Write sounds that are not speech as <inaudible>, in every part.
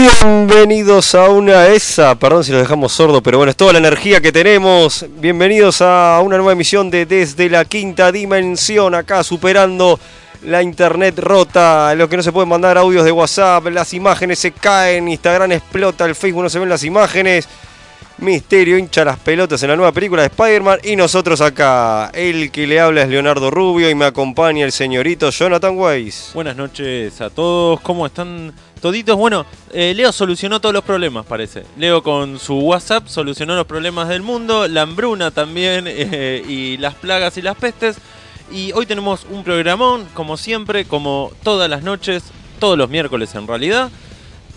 Bienvenidos a una esa, perdón si los dejamos sordos, pero bueno, es toda la energía que tenemos. Bienvenidos a una nueva emisión de Desde la Quinta Dimensión, acá superando la internet rota, lo que no se pueden mandar audios de WhatsApp, las imágenes se caen, Instagram explota, el Facebook no se ven las imágenes. Misterio hincha las pelotas en la nueva película de Spider-Man y nosotros acá. El que le habla es Leonardo Rubio y me acompaña el señorito Jonathan Weiss. Buenas noches a todos, ¿cómo están toditos? Bueno, eh, Leo solucionó todos los problemas, parece. Leo con su WhatsApp solucionó los problemas del mundo, la hambruna también <laughs> eh, y las plagas y las pestes. Y hoy tenemos un programón, como siempre, como todas las noches, todos los miércoles en realidad.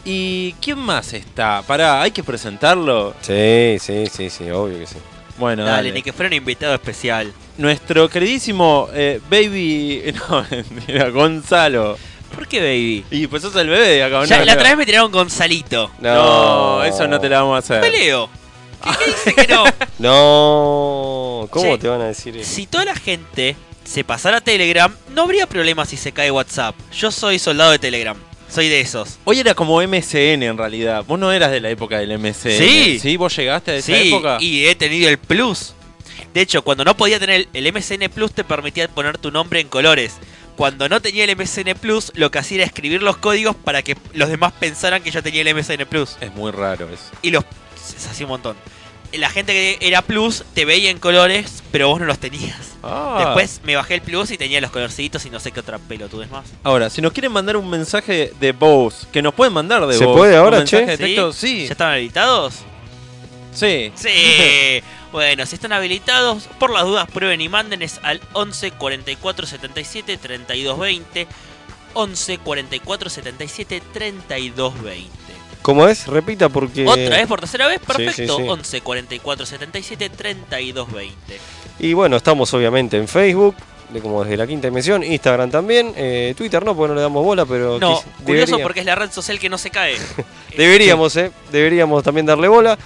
¿Y quién más está? Pará, hay que presentarlo. Sí, sí, sí, sí, obvio que sí. Bueno, Dale, dale. ni que fuera un invitado especial. Nuestro queridísimo eh, baby. <laughs> No, mentira, Gonzalo. ¿Por qué, baby? Y pues sos el bebé de acá, Ya, la otra vez me tiraron Gonzalito. No, eso no te la vamos a hacer. Peleo. ¿Qué, qué <laughs> dice que no? No, ¿cómo Che, te van a decir eso? Si toda la gente se pasara a Telegram, no habría problema si se cae WhatsApp. Yo soy soldado de Telegram. Soy de esos. Hoy era como MSN en realidad. Vos no eras de la época del MSN. Sí. ¿Sí? ¿Vos llegaste a esa Sí, época? y he tenido el Plus. De hecho, cuando no podía tener el MSN Plus te permitía poner tu nombre en colores. Cuando no tenía el MSN Plus, lo que hacía era escribir los códigos para que los demás pensaran que yo tenía el MSN Plus. Es muy raro eso. Y los... Se hacía un montón. La gente que era Plus te veía en colores, pero vos no los tenías. Ah. Después me bajé el Plus y tenía los colorcitos y no sé qué otra pelotudez más. Ahora, si nos quieren mandar un mensaje de voz, que nos pueden mandar de ¿Se voz. puede un ahora, mensaje che? de texto, sí. ¿Ya están habilitados? Sí. Sí. <laughs> bueno, si están habilitados, por las dudas prueben y mándenes al 11 44 77 32 20. 11 44 77 32 20. ¿Cómo es? Repita porque... Otra vez por tercera vez, sí, perfecto. sí. 11 44 77 32 20. Y bueno, estamos obviamente en Facebook, de como desde la quinta dimensión, Instagram también, eh, Twitter no, porque no le damos bola, pero... No, curioso debería- porque es la red social que no se cae. <laughs> Deberíamos, eh, deberíamos también darle bola.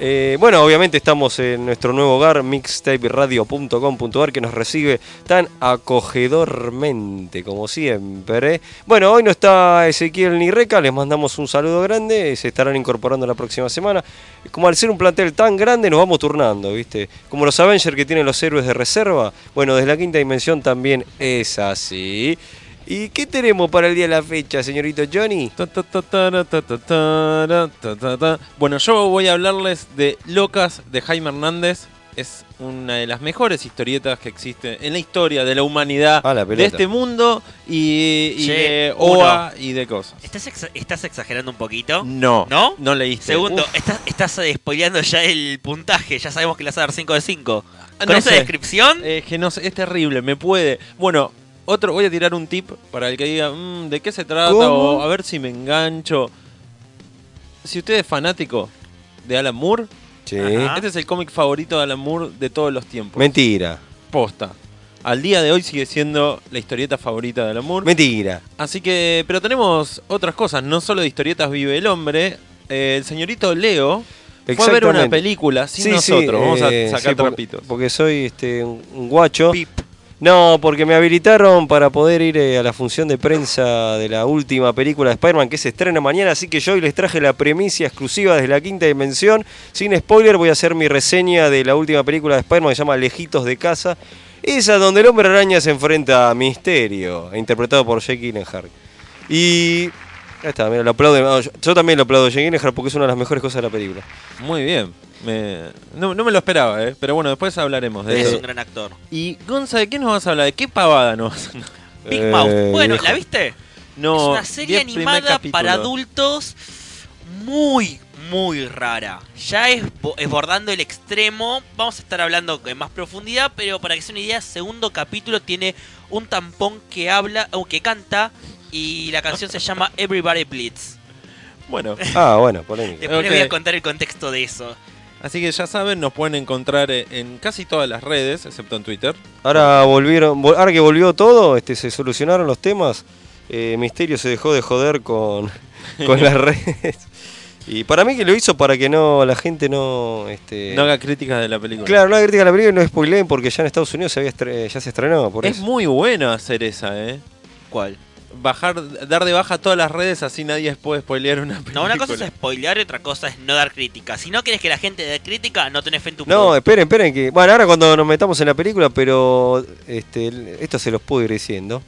Eh, bueno, obviamente estamos en nuestro nuevo hogar, mixtaperadio.com.ar, que nos recibe tan acogedormente como siempre. Bueno, hoy no está Ezequiel ni Reca, les mandamos un saludo grande, se estarán incorporando la próxima semana. Como al ser un plantel tan grande, nos vamos turnando, ¿viste? Como los Avengers que tienen los héroes de reserva, bueno, desde la quinta dimensión también es así. ¿Y qué tenemos para el día de la fecha, señorito Johnny? Bueno, yo voy a hablarles de Locas de Jaime Hernández. Es una de las mejores historietas que existe en la historia de la humanidad, de este mundo y, de OA y de cosas. ¿Estás, exagerando un poquito? No. ¿No? No leíste. Segundo, estás, estás eh, spoileando ya el puntaje. Ya sabemos que le vas a dar 5 de 5. Ah, Con no esa sé. descripción. Eh, que no sé, es terrible, me puede. Bueno, otro, voy a tirar un tip para el que diga, "Mm, ¿de qué se trata? ¿Cómo? O a ver si me engancho. Si usted es fanático de Alan Moore, Sí. Este es el cómic favorito de Alan Moore de todos los tiempos. Mentira. Posta. Al día de hoy sigue siendo la historieta favorita de Alan Moore. Mentira. Así que, pero tenemos otras cosas, no solo de historietas vive el hombre. Eh, el señorito Leo fue a ver una película sin Sí, nosotros. sí, Vamos a eh, sacar sí, porque, trapitos. porque soy este, un, un guacho. pip. No, porque me habilitaron para poder ir eh, a la función de prensa de la última película de Spider-Man que se estrena mañana, así que yo hoy les traje la premicia exclusiva desde la quinta dimensión. Sin spoiler voy a hacer mi reseña de la última película de Spider-Man que se llama Lejitos de Casa. Esa donde el hombre araña se enfrenta a Misterio, interpretado por Jake Gyllenhaal. Y... Ahí está, mira, lo aplaudo. yo, yo también lo aplaudo a Jake Gyllenhaal porque es una de las mejores cosas de la película. Muy bien. Me- no, no me lo esperaba, ¿eh? pero bueno, después hablaremos de Es eso. un gran actor. Y Gonza, ¿de qué nos vas a hablar? ¿De qué pavada nos vas a hablar? <laughs> Big Eh, Mouth. Bueno. ¿la viste? No, es una serie animada para adultos muy, muy rara. Ya es bo- esbordando el extremo. Vamos a estar hablando en más profundidad, pero para que se den una idea, segundo capítulo tiene un tampón que habla, o que canta, y la canción se llama <laughs> Everybody Bleeds. Bueno, Ah, bueno, polémica. Después les voy a contar el contexto de eso. Así que ya saben, nos pueden encontrar eh, en casi todas las redes, excepto en Twitter. Ahora volvieron, vol- ahora que volvió todo, este, se solucionaron los temas. eh, Misterio se dejó de joder con, <laughs> con las redes. Y para mí que lo hizo para que no la gente no, este, No haga críticas de la película. claro, no haga crítica a la película y no spoileen porque ya en Estados Unidos se había estre- ya se estrenó por Es eso. muy bueno hacer esa, ¿eh? ¿Cuál? Bajar, dar de baja todas las redes así nadie puede spoilear una película. No, una cosa es spoilear y otra cosa es no dar crítica. Si no quieres que la gente dé crítica, no tenés fe en tu No, producto. esperen, esperen que. Bueno, ahora cuando nos metamos en la película, pero este, esto se los puedo ir diciendo.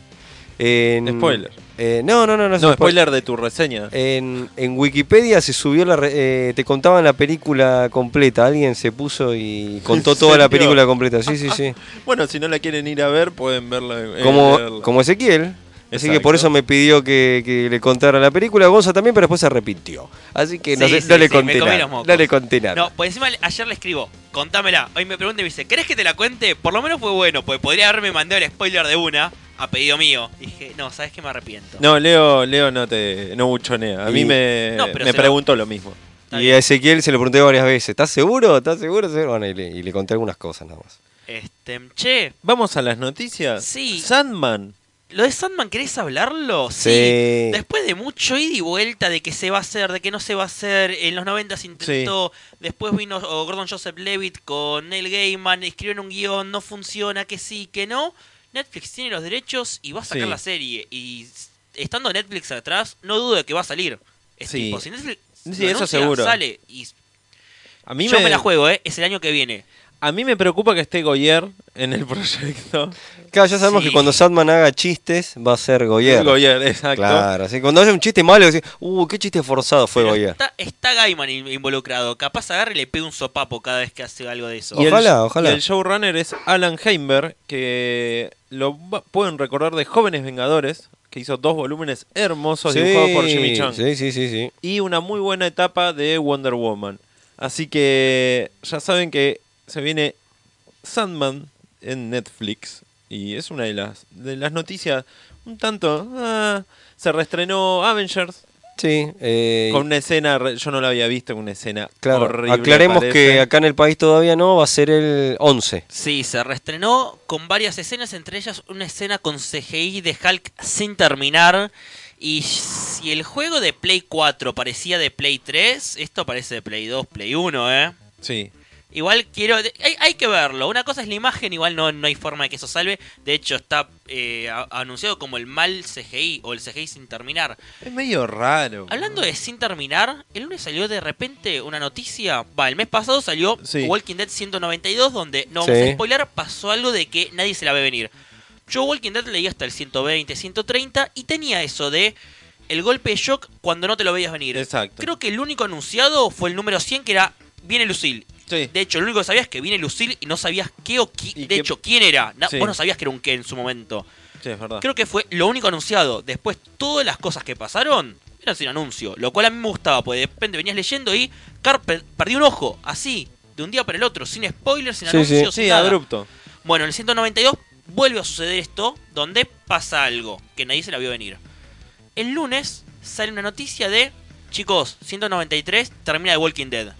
En- Spoiler. eh, no, no, no, no, No, spoiler. spoiler de tu reseña. En, en Wikipedia se subió la. re- eh, te contaban la película completa. Alguien se puso y contó <laughs> ¿En toda la película completa. Sí, sí, sí. <laughs> Bueno, si no la quieren ir a ver, pueden verla. eh, como, leerla. como Ezequiel. Así que por eso me pidió que, que le contara la película. Gonza también, pero después se arrepintió. Así que no, Sí, sé- sí, no le sí, me conté comí nada. los mocos. No le conté nada. No, pues encima ayer le escribo, contámela. Hoy me pregunta y me dice, ¿querés que te la cuente? Por lo menos fue bueno, pues podría haberme mandado el spoiler de una a pedido mío. Dije, no, sabes que me arrepiento. No, Leo, Leo no te no buchonea. A mí Y- me, No, pero me se lo- preguntó lo mismo. Está Y bien. a Ezequiel se lo pregunté varias veces. ¿Estás seguro? ¿Estás seguro? ¿Seguro? Bueno, y le, y le conté algunas cosas nada más. Este, che, Vamos a las noticias. Sí. Sandman. ¿Lo de Sandman querés hablarlo? Sí. Después de mucho ida y vuelta de que se va a hacer, de que no se va a hacer, en los 90 se intentó, después vino Gordon Joseph Levitt con Neil Gaiman, escribieron un guion, no funciona, que sí, que no. Netflix tiene los derechos y va a sacar Sí. la serie. Y estando Netflix atrás, no dudo de que va a salir. Es Sí. tipo, si Netflix eso anuncia, seguro. sale. Y A mí, yo me, me la juego, ¿eh? Es el año que viene. A mí me preocupa que esté Goyer en el <laughs> proyecto. Claro, ya sabemos Sí. que cuando Sandman haga chistes va a ser Goyer. Goyer, exacto. Claro, así cuando haya un chiste malo, decís, uh, qué chiste forzado fue Pero Goyer. está, está Gaiman in- involucrado. Capaz agarre y le pega un sopapo cada vez que hace algo de eso. Y el- Ojalá, ojalá. Y el showrunner es Alan Heimberg, que lo pueden recordar de Jóvenes Vengadores, que hizo dos volúmenes hermosos dibujados por Jimmy Chung. sí, sí, sí, sí. Y una muy buena etapa de Wonder Woman. Así que ya saben que se viene Sandman en Netflix. Y es una de las, de las noticias un tanto... ah, se reestrenó Avengers Sí, eh, con una escena, re- yo no la había visto, una escena claro. horrible. Aclaremos parece. que acá en el país todavía no, va a ser el 11. Sí, se reestrenó con varias escenas, entre ellas una escena con CGI de Hulk sin terminar. Y si el juego de Play 4 parecía de Play 3, esto parece de Play 2, Play 1, ¿eh? Sí. Igual quiero... Hay, hay que verlo. Una cosa es la imagen, igual no, no hay forma de que eso salve. De hecho, está eh, anunciado como el mal CGI o el CGI sin terminar. Es medio raro. Hablando de sin terminar, el lunes salió de repente una noticia. Va, el mes pasado salió Sí. Walking Dead 192, donde no Sí. vamos a spoiler, pasó algo de que nadie se la ve venir. Yo Walking Dead leí hasta el 120, 130 y tenía eso de el golpe de shock cuando no te lo veías venir. Exacto. Creo que el único anunciado fue el número 100 que era Viene Lucille. Sí. De hecho, lo único que sabías es que viene Lucille y no sabías qué o qui- de qué- hecho quién era. Sí. Vos no sabías que era un qué en su momento. Sí, es verdad. Creo que fue lo único anunciado. Después, todas las cosas que pasaron eran sin anuncio. Lo cual a mí me gustaba, porque de repente venías leyendo y Carper perdió un ojo, así, de un día para el otro, sin spoilers, sin anuncios, Sí, nada. abrupto. Bueno, en el 192 vuelve a suceder esto, donde pasa algo que nadie se la vio venir. El lunes sale una noticia de, chicos, 193 termina de Walking Dead.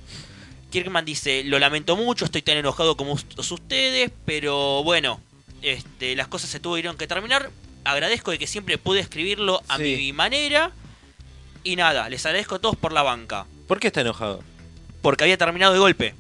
Kirkman dice, lo lamento mucho, estoy tan enojado como us- ustedes, pero bueno, este, las cosas se tuvieron que terminar. Agradezco de que siempre pude escribirlo a Sí. mi manera. Y nada, les agradezco a todos por la banca. ¿Por qué está enojado? Porque había terminado de golpe.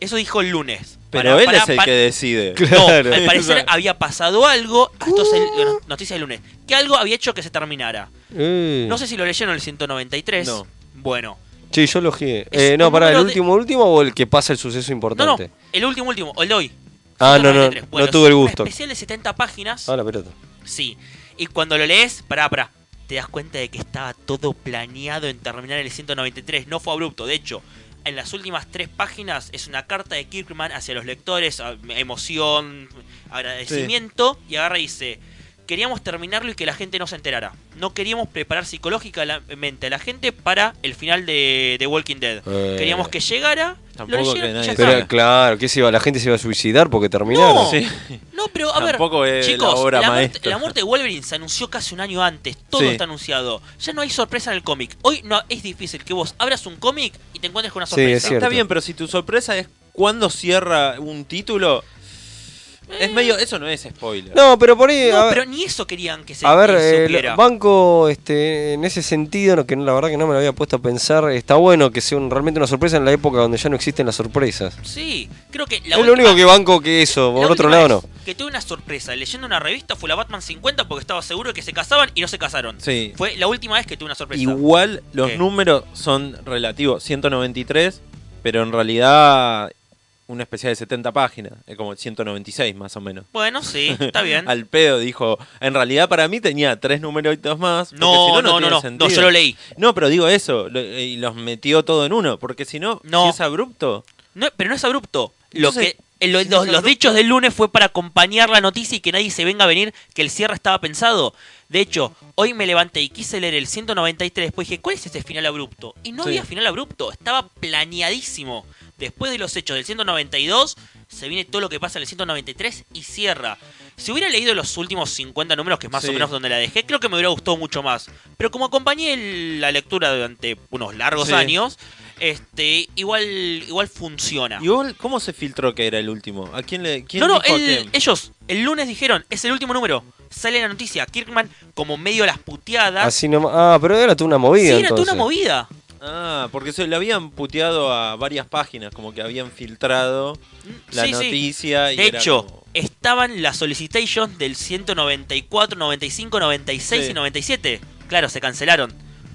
Eso dijo el lunes. Pero Para- él para- es el para- que decide. <laughs> no, Claro. al parecer había pasado algo. Esto es el- la noticia del lunes. Que algo había hecho que se terminara. Eh. No sé si lo leyeron el 193. No. Bueno. Sí, yo lo Eh, no, un para el de- último último o el que pasa el suceso No, no. importante. El último, último. O el de hoy. Ah, no, no, 193. no tuve el es un gusto. especial de 70 páginas. Ah, la pelota. Sí. Y cuando lo lees, pará, pará. Te das cuenta de que estaba todo planeado en terminar el 193. No fue abrupto. De hecho, en las últimas tres páginas es una carta de Kirkman hacia los lectores. Emoción, agradecimiento. Y agarra y dice... Queríamos terminarlo y que la gente no se enterara. No queríamos preparar psicológicamente a la gente para el final de, de Walking Dead. Eh. Queríamos que llegara. Tampoco lo que nadie. Pero claro, ¿qué se iba? ¿La gente se iba a suicidar porque terminaron? No. Sí. No, pero a ver, la chicos, obra la, muerte, la muerte de Wolverine se anunció casi un año antes, todo Sí. está anunciado. Ya no hay sorpresa en el cómic. Hoy no es difícil que vos abras un cómic y te encuentres con una Sí, sorpresa. es cierto. Está bien, pero si tu sorpresa es cuando cierra un título, Es medio, eso no es spoiler. No, pero por ahí. No, ver- pero ni eso querían que se A ver, eh, supiera. banco este, en ese sentido, no, que no- la verdad que no me lo había puesto a pensar, está bueno que sea un- realmente una sorpresa en la época donde ya no existen las sorpresas. Sí, creo que la es lo único que banco que eso, por la otro lado no. Que tuve una sorpresa leyendo una revista fue la Batman 50 porque estaba seguro de que se casaban y no se casaron. Sí. Fue la última vez que tuve una sorpresa. Igual los ¿Qué? números son relativos, 193, pero en realidad una especial de 70 páginas, es como 196 más o menos. Bueno, sí, está bien. <laughs> Al pedo dijo, en realidad para mí tenía tres numeritos más. porque si no, no, no, no, no, yo lo leí. No, pero digo eso, lo- y los metió todo en uno, porque si no, No. si es abrupto. No, pero no es abrupto. Lo Entonces, que eh, no los, los abrupto- dichos del lunes fue para acompañar la noticia y que nadie se venga a venir que el cierre estaba pensado. De hecho, hoy me levanté y quise leer el 193, después dije, ¿cuál es ese final abrupto? Y no Sí. había final abrupto, estaba planeadísimo. Después de los hechos del 192, se viene todo lo que pasa en el 193 y cierra. Si hubiera leído los últimos 50 números, que es más Sí. o menos donde la dejé, creo que me hubiera gustado mucho más. Pero como acompañé el- la lectura durante unos largos Sí. años, este igual, igual funciona. Igual, ¿cómo se filtró que era el último? ¿A quién le quién No, no, dijo a el- quién? ellos el lunes dijeron, es el último número. Sale la noticia, Kirkman como medio a las puteadas. Así nomás. Ah, pero era toda una movida. sí, era toda entonces. una movida. Ah, porque se le habían puteado a varias páginas, como que habían filtrado la Sí, sí. noticia. Y De era hecho, como- estaban las solicitations del 194, 95, 96 Sí. y 97. Claro, se cancelaron.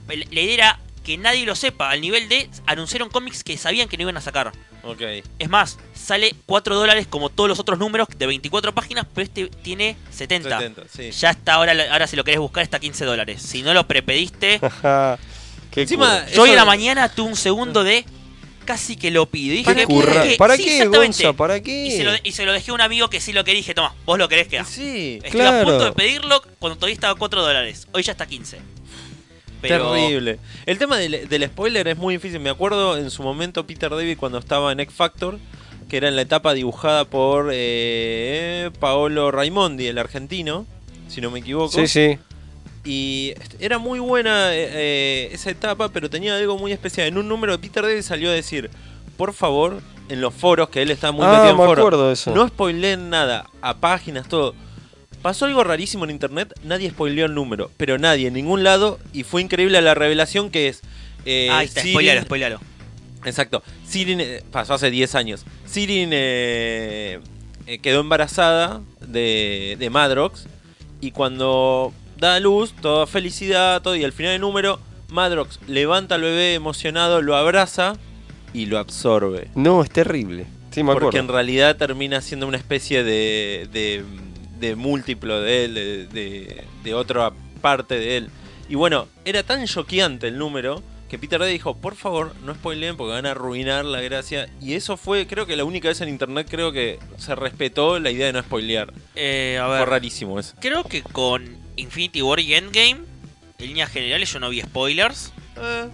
La idea era que nadie lo sepa, al nivel de anunciaron cómics que sabían que no iban a sacar. Ok. Es más, sale 4 dólares como todos los otros números de 24 páginas, pero este tiene 70. 70, sí. Ya está, ahora, ahora si lo querés buscar está 15 dólares. Si no lo prepediste, <laughs> Encima, yo hoy en la mañana tuve un segundo de casi que lo pido. Y dije, Qué ¿por curra. qué? ¿Para Sí, qué. Gonza? ¿Para qué? Y se, lo, y se lo dejé a un amigo que sí lo quería dije, toma, vos lo querés que Sí. Estoy Claro. a punto de pedirlo cuando todavía estaba a 4 dólares. Hoy ya está a 15. Pero Terrible. El tema del, del spoiler es muy difícil. Me acuerdo en su momento Peter David cuando estaba en X Factor, que era en la etapa dibujada por eh, Paolo Raimondi, el argentino, si no me equivoco. Sí, sí. Y era muy buena eh, eh, esa etapa, pero tenía algo muy especial. En un número de Peter David salió a decir, por favor, en los foros, que él está muy Ah, metido en me foros, acuerdo de eso. no spoileen nada, a páginas, todo. Pasó algo rarísimo en internet, nadie spoileó el número, pero nadie, en ningún lado, y fue increíble la revelación que es... eh, Ahí está, Sirin- spoilealo, spoilealo. Exacto. Sirin, eh, pasó hace 10 años. Sirin eh, eh, quedó embarazada de, de Madrox. Y cuando da a luz, toda felicidad, todo. Y al final del número, Madrox levanta al bebé emocionado, lo abraza y lo absorbe. No, es terrible. Sí, me Porque en realidad termina siendo una especie de, de, de múltiplo de él, de, de- de otra parte de él. Y bueno, era tan choqueante el número que Peter Day dijo, por favor, no spoileen porque van a arruinar la gracia. Y eso fue, creo que la única vez en internet creo que se respetó la idea de no spoilear. Eh, a Fue rarísimo eso. creo que con Infinity War y Endgame, en líneas generales yo no vi spoilers. Eh,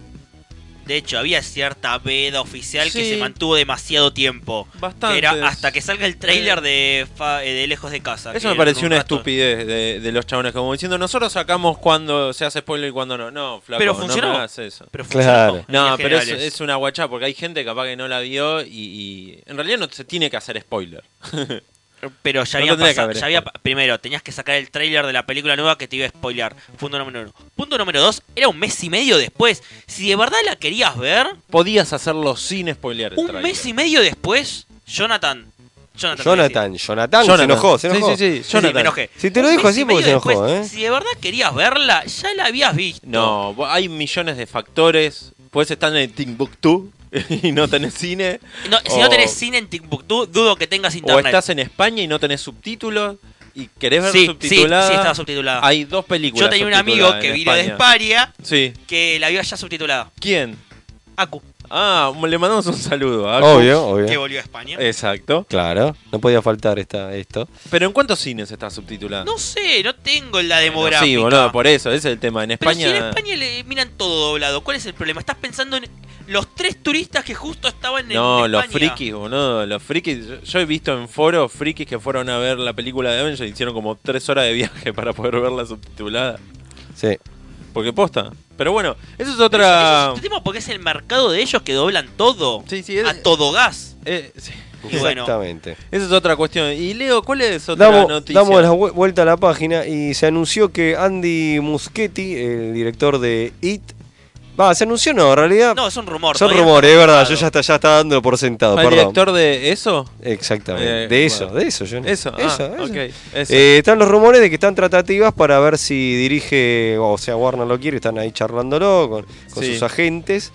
De hecho, había cierta veda oficial que se mantuvo demasiado tiempo. Bastante. Era hasta que salga el trailer de, Fa- eh, de Lejos de Casa. Eso me pareció un una rato- estupidez de, de los chabones, como diciendo, nosotros sacamos cuando se hace spoiler y cuando no. No, flaco, Pero no funcionó. me hagas eso. Pero Claro. funcionó, en No, pero es una guachá, porque hay gente capaz que no la vio y, y en realidad no se tiene que hacer spoiler. <laughs> Pero ya había pasado. ya había primero, tenías que sacar el tráiler de la película nueva que te iba a spoilear. Punto número uno. Punto número dos, era un mes y medio después. Si de verdad la querías ver, Podías hacerlo sin spoilear el un mes y medio después, Jonathan. Jonathan. Jonathan, Jonathan, se enojó, se Sí, enojó. sí, sí, Sí, sí, Jonathan. me enojé. Si te lo dijo así porque se enojó, después, ¿eh? Si de verdad querías verla, ya la habías visto. No, hay millones de factores. Puedes estar en Timbuktu <laughs> y no tenés cine. No, si O- no tenés cine en Timbuktu, dudo que tengas O internet. estás en España y no tenés subtítulos y querés ver sí, sí, sí, subtitulada. estaba subtitulada. Hay dos películas. Yo tenía un amigo que vino de España. España Sí. que la vio ya subtitulada. ¿Quién? Aku, Ah, le mandamos un saludo. a Obvio, que obvio. volvió a España. Exacto. Claro, no podía faltar esta, esto. Pero ¿en cuántos cines está subtitulada? No sé, no tengo la demográfica. Sí, boludo, por eso, ese es el tema. En Pero España. si en España le miran todo doblado, ¿cuál es el problema? Estás pensando en los tres turistas que justo estaban en No, en los España. frikis, boludo. Los frikis. Yo, yo he visto en foros frikis que fueron a ver la película de Avengers y hicieron como tres horas de viaje <laughs> para poder verla subtitulada. Sí. Porque posta. Pero bueno, eso es otra. Eso es porque es el mercado de ellos que doblan todo. Sí, sí, es- A todo gas. eh, sí. Y bueno, Exactamente. Esa es otra cuestión. Y Leo, ¿cuál es otra Damos, noticia? damos la vu- vuelta a la página y se anunció que Andy Muschietti, el director de It, va, se anunció no, en realidad no, es un rumor. son rumores, es está verdad, yo ya está, ya estaba dando por sentado, ¿Ah, ¿El director de eso? Exactamente, Eh, de eso, bueno. de eso, yo Eso, ah, eso, eso. eso. Eh, están los rumores de que están tratativas para ver si dirige, o sea, Warner lo quiere, están ahí charlándolo con, con Sí. sus agentes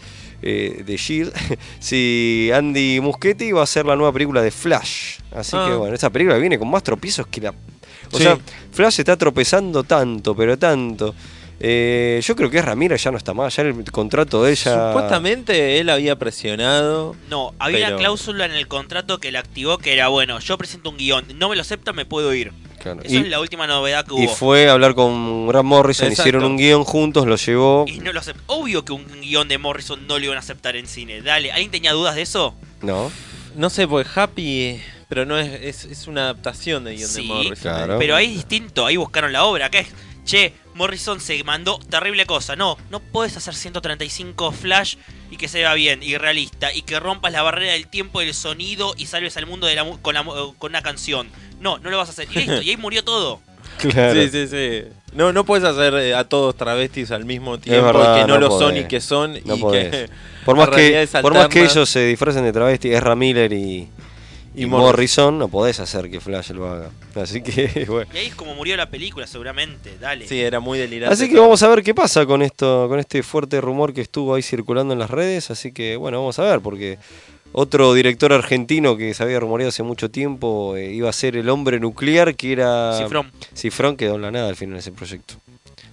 eh, de Shield, <laughs> si Andy Muschietti va a hacer la nueva película de Flash. Así Ah. que bueno, esa película viene con más tropiezos que la... O Sí. sea, Flash está tropezando tanto, pero tanto. Eh, yo creo que Ramírez ya no está más, ya el contrato de ella... Supuestamente él había presionado. No, había Pero- una cláusula en el contrato que la activó que era, bueno, yo presento un guion, no me lo acepta, me puedo ir. Claro. Esa Y, es la última novedad que y hubo. fue a hablar con Grant Morrison, Exacto. hicieron un guion juntos, lo llevó... Y no lo aceptó. Obvio que un guion de Morrison no lo iban a aceptar en cine. Dale, ¿alguien tenía dudas de eso? No, No sé, porque Happy. Pero no es, es, es una adaptación de guion de Sí, Morrison. claro. Pero ahí es distinto, ahí buscaron la obra. Acá es, che, Morrison se mandó terrible cosa. No, no puedes hacer 135 flash y que se vea bien y realista y que rompas la barrera del tiempo del sonido y salves al mundo de la mu- con, la mu- con una canción. No, no lo vas a hacer. Y listo, y ahí murió todo. <laughs> claro. Sí, sí, sí. No, no puedes hacer eh, a todos travestis al mismo tiempo verdad, y que no, no lo podés. son y que son No y podés. que Por más, que, es por más que ellos se disfracen de travesti, Ezra Miller y, y, Y Morrison. Morrison. no podés hacer que Flash lo haga. Así que, <laughs> bueno. Y ahí es como murió la película, seguramente. Dale. Sí, era muy delirante. Así que vamos a ver qué pasa con esto, con este fuerte rumor que estuvo ahí circulando en las redes. Así que, bueno, vamos a ver, porque otro director argentino que se había rumoreado hace mucho tiempo eh, iba a ser el hombre nuclear, que era. Cifrón. Cifrón quedó en la nada al final de ese proyecto.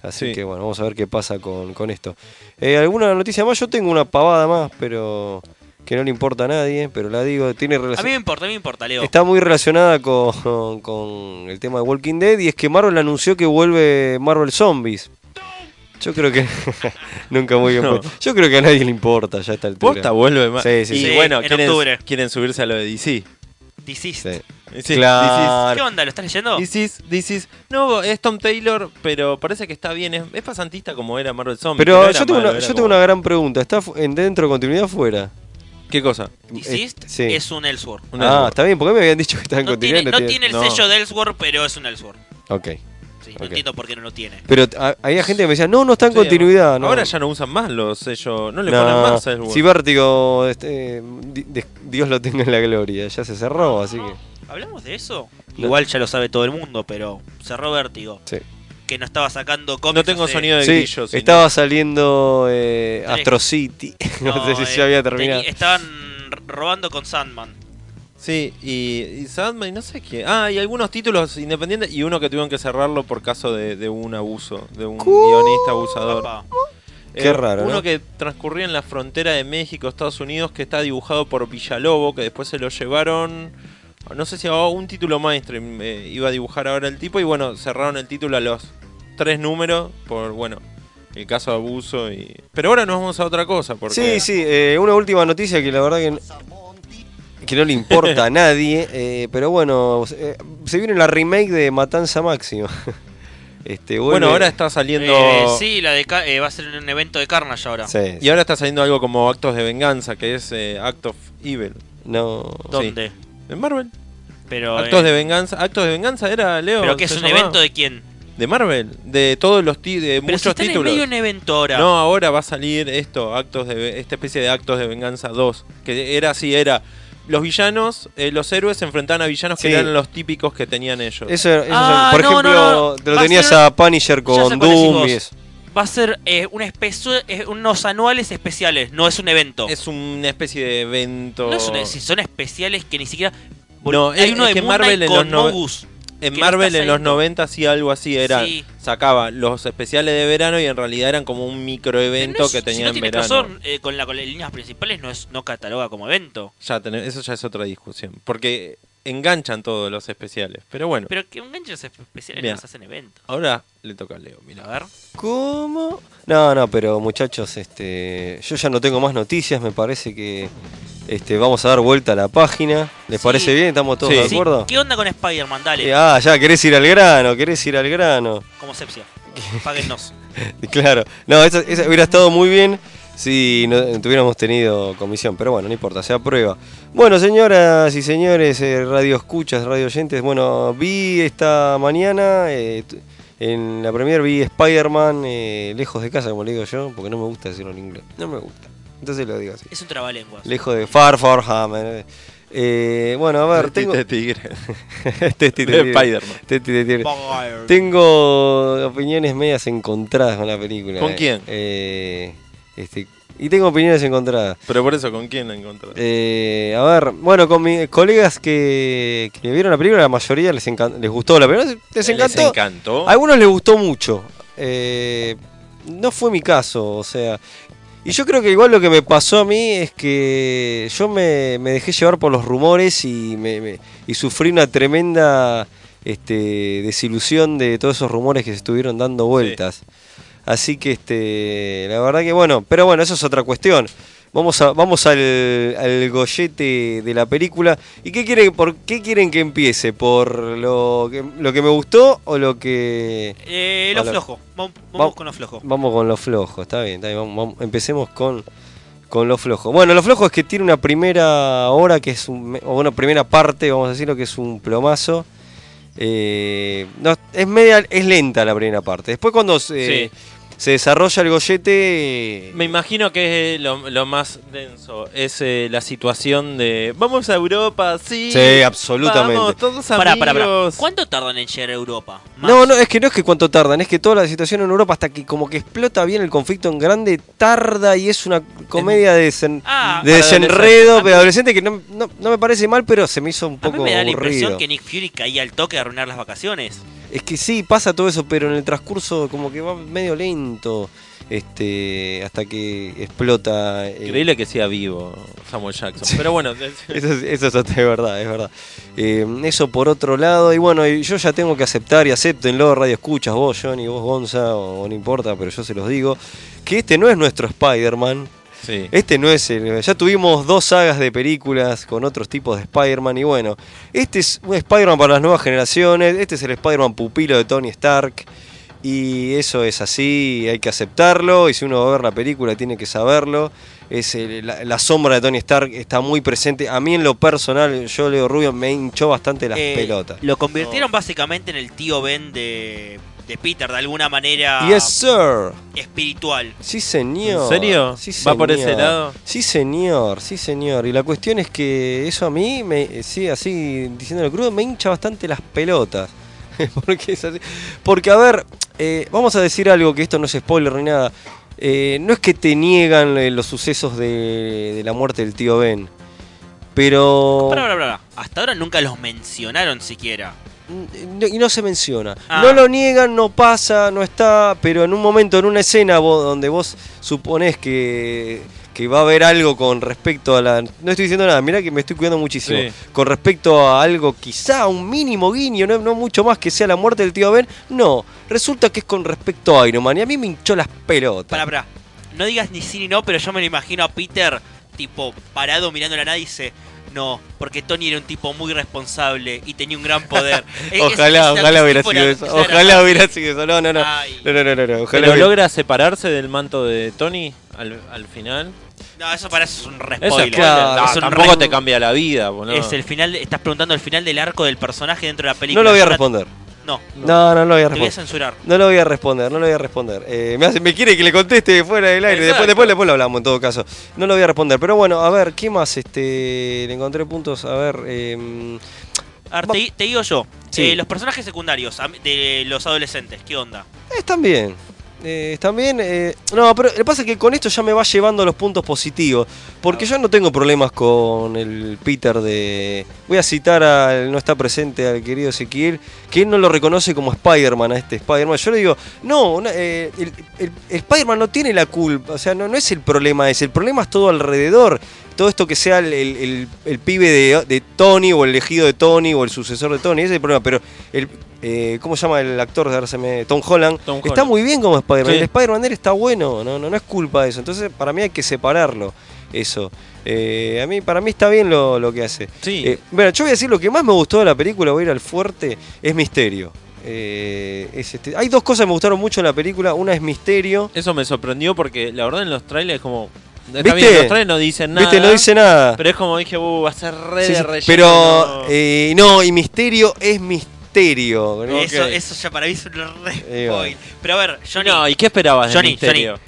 Así Sí. que bueno, vamos a ver qué pasa con, con esto. Eh, ¿Alguna noticia más? Yo tengo una pavada más, pero que no le importa a nadie, pero la digo, tiene A mí relación. me importa, a mí me importa, Leo. Está muy relacionada con, con el tema de Walking Dead y es que Marvel anunció que vuelve Marvel Zombies. Yo creo que <laughs> nunca muy bien No. Yo creo que a nadie le importa ya a esta altura. Posta vuelve más. Sí, sí, y sí. bueno, en quieren, octubre. quieren subirse a lo de DC. Deceased. Sí. Sí, Claro. ¿Qué onda? ¿Lo estás leyendo? This is, this is- No, es Tom Taylor, pero parece que está bien. Es, es pasantista como era Marvel Zombie. Pero yo tengo, malo, una, yo tengo una gran pregunta. ¿Está en dentro de continuidad o fuera? ¿Qué cosa? Deceased Eh, sí. es un Ellsworth. Un ah, está bien, porque me habían dicho que estaba en No continuidad. tiene, no tiene el no. sello de Ellsworth, pero es un Ellsworth. Ok. Sí, no Ok. entiendo por qué no lo tiene. Pero a- había gente que me decía, no, no está en Sí, continuidad. No. Ahora ya no usan más los sellos. No le No, ponen más Elseworld. Si Vértigo, este, di- Dios lo tenga en la gloria, ya se cerró, así que. ¿Hablamos de eso? No. Igual ya lo sabe todo el mundo, pero cerró Vértigo. Sí. Que no estaba sacando cómics. No tengo hace- sonido de Sí, grillo. sino- estaba saliendo eh. Astro City. <laughs> No, No, sé si eh, ya había terminado. Estaban robando con Sandman. Sí, y, y Sandman, y no sé qué. Ah, y algunos títulos independientes y uno que tuvieron que cerrarlo por caso de, de un abuso, de un guionista abusador. Papá. Qué raro, Uno ¿no? que transcurría en la frontera de México, Estados Unidos, que está dibujado por Villalobo, que después se lo llevaron. No sé si a un título mainstream eh, iba a dibujar ahora el tipo, y bueno, cerraron el título a los tres números por, bueno, el caso de abuso. y Pero ahora nos vamos a otra cosa, porque. Sí, sí, eh, una última noticia que la verdad que, n- que no le importa a <laughs> nadie, eh, pero bueno, eh, se viene la remake de Matanza Máxima. <laughs> Este, Bueno, ahora está saliendo. Eh, sí, la de eh, va a ser un evento de Carnage ahora. Sí, Y ahora está saliendo algo como Actos de Venganza, que es eh, Act of Evil. no. ¿Dónde? En Marvel. Pero, Actos eh, de Venganza. Actos de Venganza era, Leo. ¿Pero que es un llamaba? evento de quién? De Marvel. De todos los ti- de Pero si muchos en títulos. medio de un evento ahora. No, ahora va a salir esto, actos de esta especie de actos de venganza 2, que era así, era los villanos, eh, los héroes se enfrentaban a villanos Sí. que eran los típicos que tenían ellos. Eso, eso Ah, por no, ejemplo, no, no. te lo Va tenías ser- a Punisher con Doom vos. y eso. Va a ser eh, una especie, eh, unos anuales especiales, no es un evento. Es una especie de evento. No si son especiales que ni siquiera. No, hay es- uno es de que Moon Marvel en con los en Marvel en los saliendo. 90 hacía algo así, era Sí. sacaba los especiales de verano y en realidad eran como un microevento no que si tenía no en tiene verano. razón, eh, con, la, con las líneas principales no es no cataloga como evento. Ya eso ya es otra discusión, porque enganchan todos los especiales. Pero bueno, Pero que enganches especiales Bien. no se hacen eventos. ahora le toca a Leo, mira. A ver. ¿Cómo? No, no, pero muchachos, este, yo ya no tengo más noticias, me parece que este, vamos a dar vuelta a la página. ¿Les Sí. parece bien? ¿Estamos todos Sí. de acuerdo? ¿Qué onda con Spider-Man? Dale, Eh, ah, ya, querés ir al grano, querés ir al grano. como sepsia. Páguennos. <laughs> Claro, no, esa hubiera estado muy bien. si no tuviéramos tenido comisión, pero bueno, no importa, se aprueba. Bueno, señoras y señores, eh, radio escuchas, radio oyentes, bueno, vi esta mañana, eh, en la premier vi Spider-Man eh, lejos de casa, como le digo yo, porque no me gusta decirlo en inglés, no me gusta. Entonces lo digo así. Es un trabalenguas. Lejos de Far Far Home. eh. Eh, bueno, a ver, tengo... Tete tigre. <laughs> Testi De tigre. Spider-Man. Testi de tigre. Bye. Tengo opiniones medias encontradas con la película. ¿Con eh. quién? Eh, este, y tengo opiniones encontradas. Pero por eso, ¿con quién la encontraste? Eh, a ver, bueno, con mis colegas que, que vieron la película, la mayoría les, les gustó la película. Les encantó. Les encantó. A algunos les gustó mucho. Eh, no fue mi caso, o sea. Y yo creo que igual lo que me pasó a mí es que yo me, me dejé llevar por los rumores y, me, me- y sufrí una tremenda este, desilusión de todos esos rumores que se estuvieron dando vueltas. Así que este, la verdad que bueno, pero bueno, eso es otra cuestión. Vamos a, vamos al, al gollete de la película. ¿Y qué quieren, por qué quieren que empiece? ¿Por lo que, lo que me gustó o lo que Eh, lo Hola. flojo. Vamos, Va- vamos con lo flojo. Vamos con lo flojo, está bien, está bien, vamos- vamos- empecemos con, con lo flojo. Bueno, lo flojo es que tiene una primera hora que es un, o una primera parte, vamos a decirlo, que es un plomazo. Eh, no, es media, es lenta la primera parte. Después cuando se, Sí. Se desarrolla el gollete. Me imagino que lo, lo más denso es eh, la situación de vamos a Europa, sí. Sí, absolutamente. Vamos, todos amigos. pará, pará. ¿Cuánto tardan en llegar a Europa? Más. No, no, es que no es que cuánto tardan, es que toda la situación en Europa hasta que como que explota bien el conflicto en grande, tarda y es una comedia de, desen- Ah, de desenredo, pero adolescente que no, no, no me parece mal, pero se me hizo un a poco mí me da la impresión aburrido. que Nick Fury caía al toque de arruinar las vacaciones. Es que sí, pasa todo eso, pero en el transcurso como que va medio lento, este, hasta que explota. eh, Increíble que sea vivo Samuel Jackson. Pero bueno, <laughs> Eso es, eso es verdad, es verdad. Eh, eso por otro lado, y bueno, yo ya tengo que aceptar y aceptenlo, Radio Escuchas, vos, Johnny, vos, Gonza, o, o no importa, pero yo se los digo, que este no es nuestro Spider-Man. Sí. Este no es el. Ya tuvimos dos sagas de películas con otros tipos de Spider-Man, y bueno, este es un Spider-Man para las nuevas generaciones, este es el Spider-Man pupilo de Tony Stark. Y eso es así, hay que aceptarlo. Y si uno va a ver la película, tiene que saberlo. Es el- la, la sombra de Tony Stark está muy presente. A mí, en lo personal, yo, Leo Rubio, me hinchó bastante las Eh, pelotas. Lo convirtieron básicamente en el tío Ben de, de Peter, de alguna manera Yes, sir. espiritual. Sí, señor. ¿En serio? Sí, ¿Va por ese señor. lado? Sí, señor, sí, señor. Y la cuestión es que eso a mí, me, sí, así diciéndolo crudo, me hincha bastante las pelotas. <laughs> Porque es así. Porque, a ver, eh, vamos a decir algo que esto no es spoiler ni nada. Eh, no es que te niegan eh, los sucesos de, de la muerte del tío Ben. Pero. Pará, pará, pará. Hasta ahora nunca los mencionaron siquiera. No- y no se menciona. Ah. No lo niegan, no pasa, no está, pero en un momento, en una escena vos- donde vos suponés que, que va a haber algo con respecto a la... No estoy diciendo nada, mirá que me estoy cuidando muchísimo. Sí. Con respecto a algo, quizá un mínimo guiño, no, no mucho más que sea la muerte del tío Ben. No, resulta que es con respecto a Iron Man y a mí me hinchó las pelotas. Pará, pará. No digas ni sí ni no, pero yo me lo imagino a Peter, tipo, parado mirando la nada y dice. No, porque Tony era un tipo muy responsable y tenía un gran poder. <laughs> Ojalá, es- ojalá hubiera sido eso. Ojalá hubiera sido eso. No, no, no. No, no, no, no, no, Ojalá ¿Pero logra separarse del manto de Tony al, al final? No, eso para eso es un re Eso es spoiler. tampoco re- te cambia la vida, boludo. Es el final, estás preguntando el final del arco del personaje dentro de la película. No lo voy a responder. No, No, no lo voy a te voy a responder. censurar. No lo voy a responder, no lo voy a responder. Eh, me, hace- me quiere que le conteste fuera del aire. Después, después, después lo hablamos en todo caso. No lo voy a responder. Pero bueno, a ver, ¿qué más? Este, le encontré puntos. A ver. eh, A ver, te, te digo yo. Sí. eh, los personajes secundarios de los adolescentes, ¿qué onda? están bien. Eh, bien. eh, no, pero lo que pasa es que con esto ya me va llevando a los puntos positivos. Porque yo no tengo problemas con el Peter de. Voy a citar al. No está presente al querido Ezequiel. Que él no lo reconoce como Spider-Man a este Spider-Man. Yo le digo, no, no, eh, el, el- Spider-Man no tiene la culpa. O sea, no, no es el problema ese. El problema es todo alrededor. Todo esto que sea el, el- el- el pibe de, de Tony o el elegido de Tony o el sucesor de Tony. Ese es el problema. Pero, el, eh, ¿cómo se llama el actor? Se me- Tom Holland. Tom Está Holland. muy bien como Spider-Man. Sí. El Spider-Man de está bueno. No, no, no es culpa de eso. Entonces, para mí hay que separarlo. Eso. Eh, a mí, para mí está bien lo, lo que hace. Sí. Eh, bueno, yo voy a decir lo que más me gustó de la película, voy a ir al fuerte, es Misterio. eh, es este. Hay dos cosas que me gustaron mucho en la película. Una es misterio. Eso me sorprendió porque la verdad en los trailers como... Está ¿Viste? bien, los trailers no dicen nada. ¿Viste? No dice nada. Pero es como dije, uh, va a ser re Sí, de relleno. pero no. eh, no, y misterio es misterio. ¿no? Eso, Ok. eso ya para mí es un re spoil. Pero a ver, Johnny, No, ¿y qué esperabas de Johnny, misterio? eh,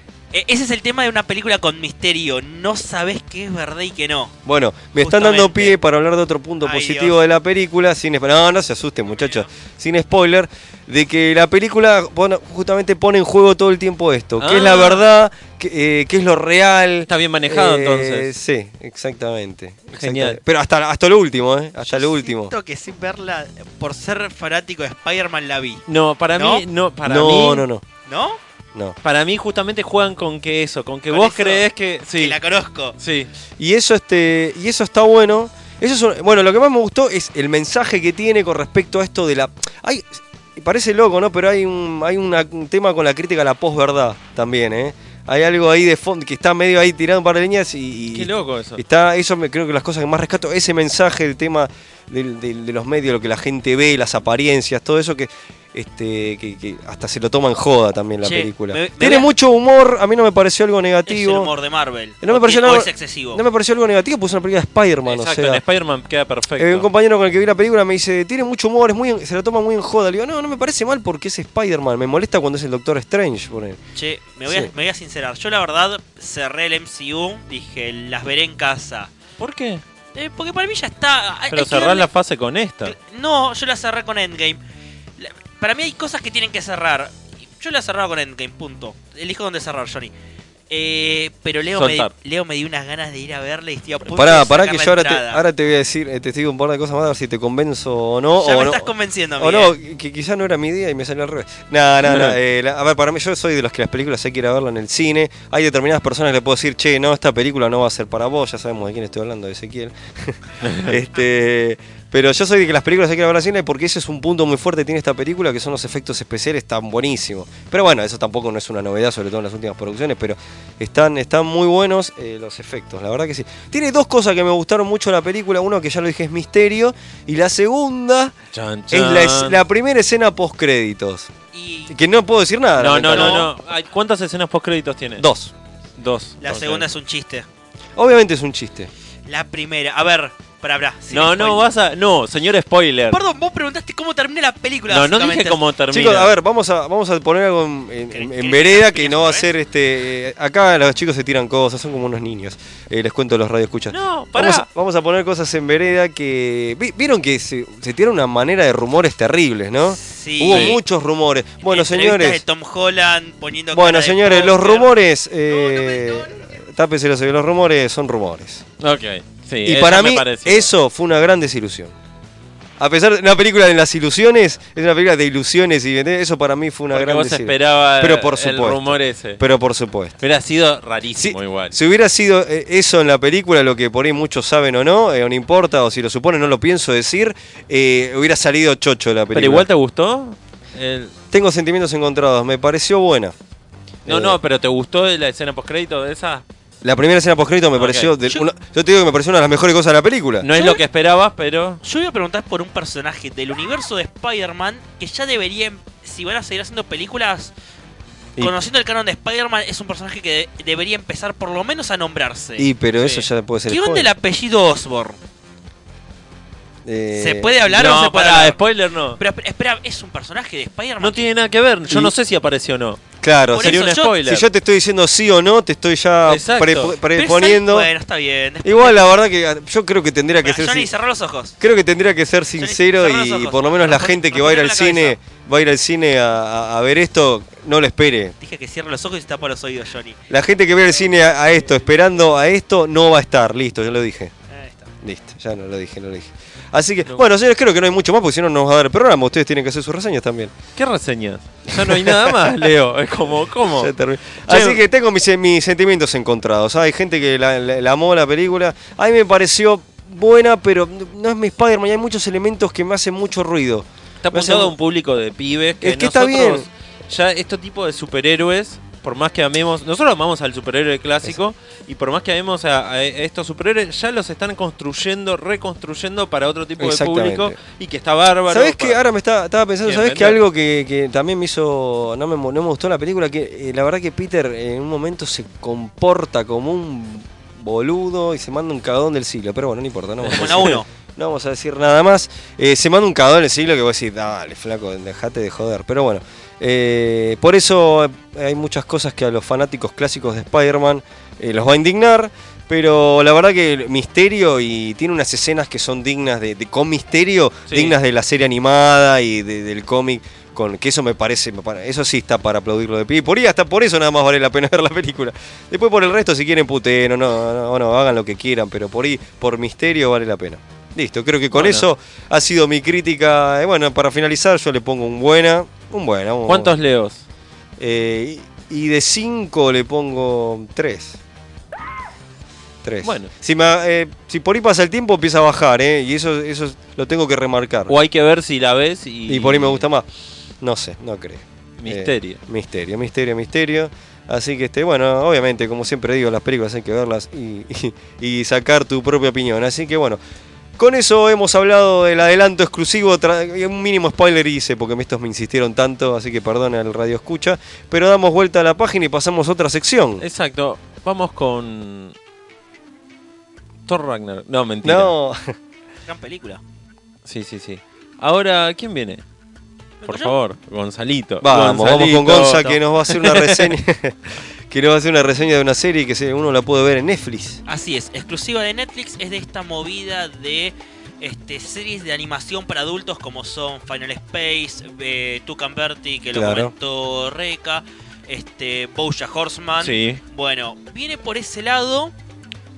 ese es el tema de una película con misterio. No sabes qué es verdad y qué no. Bueno, me están dando pie para hablar de otro punto Ay, positivo Dios. de la película. Sin, no, no se asusten, muchachos. Sin spoiler. De que la película bueno, justamente pone en juego todo el tiempo esto. ¿Qué es la Ah. verdad? ¿Qué, eh, qué es lo real? Está bien manejado Eh, entonces. Sí, exactamente. Genial. exactamente. Pero hasta, hasta lo último, ¿eh? Hasta lo último. Siento que sin verla, por ser fanático de Spider-Man, la vi. No, para ¿No? mí, no, para no, mí, no, no, ¿No? no. Para mí justamente juegan con que eso, con que ¿Con vos eso? crees que. Sí. Que la conozco. Sí. Y eso, este, y eso está bueno. Eso es un- bueno, lo que más me gustó es el mensaje que tiene con respecto a esto de la. Hay, parece loco, ¿no? Pero hay un, hay una- un tema con la crítica a la posverdad también, ¿eh? Hay algo ahí de fondo que está medio ahí tirado un par de líneas y. y- Qué loco eso. Está, eso me, creo que las cosas que más rescato, ese mensaje, el tema del- de los medios, lo que la gente ve, las apariencias, todo eso que, este, que, que hasta se lo toma en joda también la Che, película. me- me Tiene a- mucho humor, a mí no me pareció algo Es el negativo. humor de Marvel. No me O pareció o es excesivo. No me pareció algo negativo, pues es una película de Spider-Man, o Exacto, sea. en Spider-Man queda perfecto. Eh, un compañero con el que vi la película me dice, tiene mucho humor, es muy, se lo toma muy en joda. Le digo, no, no me parece mal porque es Spider-Man. Me molesta cuando es el Doctor Strange. pone. Che, me voy, a, Sí. me voy a sincerar. Yo la verdad cerré el MCU, dije, las veré en casa. ¿Por qué? Eh, porque para mí ya está. Pero darle- la fase con esta. No, yo la cerré con Endgame. Para mí hay cosas que tienen que cerrar. Yo la cerraba con Endgame, punto. Elijo dónde cerrar, Johnny. Eh, pero Leo me, Soltar. Leo me dio unas ganas de ir a verla y estoy a punto Pará, de pará que yo ahora te, entrada. ahora te voy a decir, eh, te digo un par de cosas más a ver si te convenzo o no. Ya o me no, estás convenciendo, o Miguel. no, que quizás no era mi día y me salió al revés. No, no, no. eh, la- a ver, para mí yo soy de los que las películas hay que ir a verla en el cine. Hay determinadas personas que le puedo decir, che, no, esta película no va a ser para vos. Ya sabemos de quién estoy hablando, de Ezequiel. <laughs> este, pero yo soy de que las películas hay que verlas cine porque ese es un punto muy fuerte que tiene esta película, que son los efectos especiales, están buenísimos. Pero bueno, eso tampoco no es una novedad, sobre todo en las últimas producciones, pero están, están muy buenos eh, los efectos, la verdad que sí. Tiene dos cosas que me gustaron mucho de la película. Uno que ya lo dije es misterio. Y la segunda Chan, es la, es- chan. la primera escena post créditos. Y Que no puedo decir nada. No, no, no, no. ¿Cuántas escenas post créditos tiene? Dos. Dos. la segunda es un chiste. Obviamente es un chiste. La primera, a ver, para, para. sin No, no, vas a. No, señor spoiler. Perdón, vos preguntaste cómo termina la película. No, no dije cómo termina. Chicos, a ver, vamos a, vamos a poner algo en, en- ¿Querés- en querés vereda que no va a explique ser este. eh, Acá los chicos se tiran cosas, son como unos niños. Eh, les cuento los radioescuchas. No, pará. Vamos a, vamos a poner cosas en vereda que. vi- Vieron que se, se tira una manera de rumores terribles, ¿no? Sí. Hubo muchos rumores. Bueno, señores. de Tom Holland poniendo Bueno, cara de señores, los rumores. No, no Eh, me- tápese los oídos, los rumores son rumores. Ok. Sí, Y para mí, eso fue una gran desilusión. A pesar de una película de las ilusiones, es una película de ilusiones y eso para mí fue una Porque gran vos desilusión. esperabas Pero por el supuesto. rumor ese. Pero por supuesto. Hubiera sido Si, rarísimo igual. si hubiera sido eh, eso en la película, lo que por ahí muchos saben o no, eh, o no importa, o si lo suponen, no lo pienso decir, eh, hubiera salido chocho la película. Pero igual te gustó. El- Tengo sentimientos encontrados, me pareció buena. No, Eh, no, pero ¿te gustó la escena post crédito de esa? La primera escena postcrédito me Ok. pareció. de- Yo- una- yo te digo que me pareció una de las mejores cosas de la película. No es Yo- lo que esperabas, pero. Yo voy a preguntar por un personaje del universo de Spider-Man que ya debería, si van a seguir haciendo películas, Y- conociendo el canon de Spider-Man, es un personaje que de- debería empezar por lo menos a nombrarse. Y pero Sí. eso ya puede ser. ¿Qué onda el apellido Osborn? Eh, ¿Se puede hablar o no no, se puede para hablar? spoiler no. Pero esp- espera, ¿es un personaje de Spider-Man? No tiene nada que ver. Yo Y- no sé si apareció o no. Claro, Por sería eso un yo- spoiler. Si yo te estoy diciendo sí o no, te estoy ya pre- preponiendo. ahí- Bueno, está bien. Igual, la verdad que yo creo que tendría que Bueno, ser. Johnny, cerrá los ojos. Creo que tendría que ser sincero y ojos. por lo menos la gente que va a ir al cine, va a ir al cine a, a- a ver esto, no lo espere. Dije que cierre los ojos y se tapa los oídos, Johnny. La gente que ve al cine a, a esto, esperando a esto, no va a estar. Listo, ya lo dije. Ahí está. Listo, ya no lo dije, no lo dije. Así que, No. bueno, señores, creo que no hay mucho más porque si no nos va a dar el programa. Ustedes tienen que hacer sus reseñas también. ¿Qué reseñas? Ya no hay nada más, <laughs> Leo. Es como, ¿cómo? Así que tengo mis, mis sentimientos encontrados. Hay gente que la, la- la amó la película. A mí me pareció buena, pero no es mi Spider-Man. Hay muchos elementos que me hacen mucho ruido. Está hace apuntado a un público de pibes que Es que está nosotros bien. Ya este tipo de superhéroes por más que amemos, nosotros amamos al superhéroe clásico y por más que amemos a, a estos superhéroes, ya los están construyendo, reconstruyendo para otro tipo de público y que está bárbaro. ¿Sabes qué? para- Ahora me está- estaba pensando, ¿sabes qué? vender. Algo que, que también me hizo. No me, no me gustó en la película, que eh, la verdad que Peter en un momento se comporta como un boludo y se manda un cagadón del siglo. Pero bueno, no importa, no a Uno <laughs> no vamos a decir nada más. Eh, se manda un cagadón del siglo que vos decís, dale, flaco, dejate de joder. Pero bueno, eh, por eso hay muchas cosas que a los fanáticos clásicos de Spider-Man eh, los va a indignar. Pero la verdad que el misterio y tiene unas escenas que son dignas de, de- con misterio, Sí. dignas de la serie animada y de- del cómic, con que eso me parece, eso sí está para aplaudirlo de pie. Por ahí hasta por eso nada más vale la pena <laughs> ver la película. Después por el resto si quieren puten o no, no, no, hagan lo que quieran, pero por ahí por misterio vale la pena. Listo, creo que con Bueno. eso ha sido mi crítica. Eh, bueno, para finalizar yo le pongo un buena, un buena. un- ¿Cuántos leos? eh, y de 5 le pongo 3. 3. Bueno. Si, me, eh, si por ahí pasa el tiempo empieza a bajar, ¿eh? Y eso, eso lo tengo que remarcar. O hay que ver si la ves y. Y por ahí me gusta más. No sé, no creo. Misterio. Misterio, misterio, misterio. Así que, este, bueno, obviamente, como siempre digo, las películas hay que verlas y, <laughs> y- y sacar tu propia opinión. Así que, bueno, con eso hemos hablado del adelanto exclusivo. Un mínimo spoiler hice porque estos me insistieron tanto, así que perdona el radio escucha. Pero damos vuelta a la página y pasamos a otra sección. Exacto. Vamos con. Thor Ragnar. No, mentira. No, <laughs> Gran película. Sí, sí, sí. Ahora, ¿quién viene? Por favor, Gonzalito. vamos, vamos Gonzalito. con Gonza que nos va a hacer una reseña. <laughs> que nos va a hacer una reseña de una serie que uno la puede ver en Netflix. Así es, exclusiva de Netflix, es de esta movida de este, series de animación para adultos como son Final Space, eh, Bertie, que lo comentó Reca, este, Bojack Horseman. Sí. Bueno, viene por ese lado,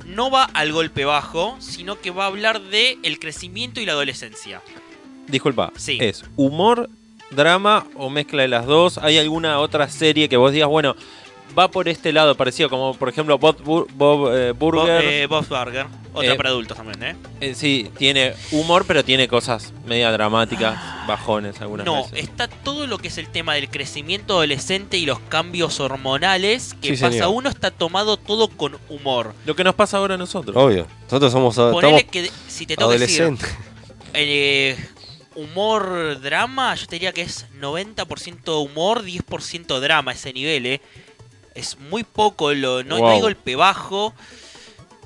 no va al golpe bajo, sino que va a hablar de el crecimiento y la adolescencia. Disculpa. Sí. ¿Es humor, drama o mezcla de las dos? ¿Hay alguna otra serie que vos digas, bueno, va por este lado parecido, como por ejemplo Bob, Bur- Bob, eh, Burger? Eh, Bob's Burger, otra Eh, para adultos también, ¿eh? Eh, sí, tiene humor, pero tiene cosas media dramáticas, bajones algunas No, veces. está todo lo que es el tema del crecimiento adolescente y los cambios hormonales que Sí, pasa señor. uno, está tomado todo con humor. Lo que nos pasa ahora a nosotros. Obvio. Nosotros somos ah, Ponele estamos que si te tengo que decir eh, humor drama, yo te diría que es 90% humor, 10% drama ese nivel, ¿eh? Es muy poco, lo, no, no Wow. hay golpe bajo.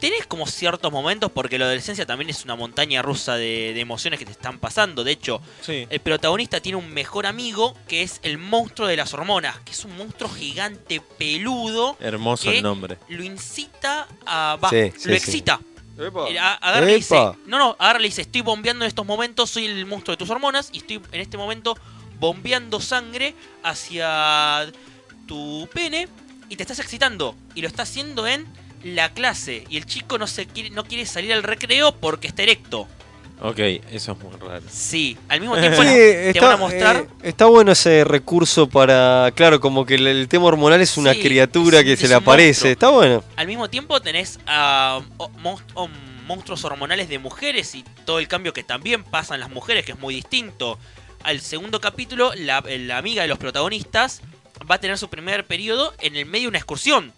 Tenés como ciertos momentos porque la adolescencia también es una montaña rusa de, de emociones que te están pasando. De hecho, Sí. el protagonista tiene un mejor amigo que es el monstruo de las hormonas, que es un monstruo gigante peludo. Hermoso el nombre. Lo incita a. va, Sí, sí, lo sí. excita. Eh, a- Agarra y le dice. Epa. No, no, agarra y dice: Estoy bombeando en estos momentos, soy el monstruo de tus hormonas y estoy en este momento bombeando sangre hacia tu pene y te estás excitando. Y lo está haciendo en la clase. Y el chico no, se quiere, no quiere salir al recreo porque está erecto. Ok, eso es muy raro. Sí, al mismo tiempo Sí, te está, van a mostrar. eh, está bueno ese recurso para. Claro, como que el, el tema hormonal es una Sí, criatura es que se le aparece. monstruo. Está bueno. Al mismo tiempo tenés a monstruos hormonales de mujeres y todo el cambio que también pasan las mujeres, que es muy distinto. Al segundo capítulo, la, la amiga de los protagonistas va a tener su primer periodo en el medio de una excursión.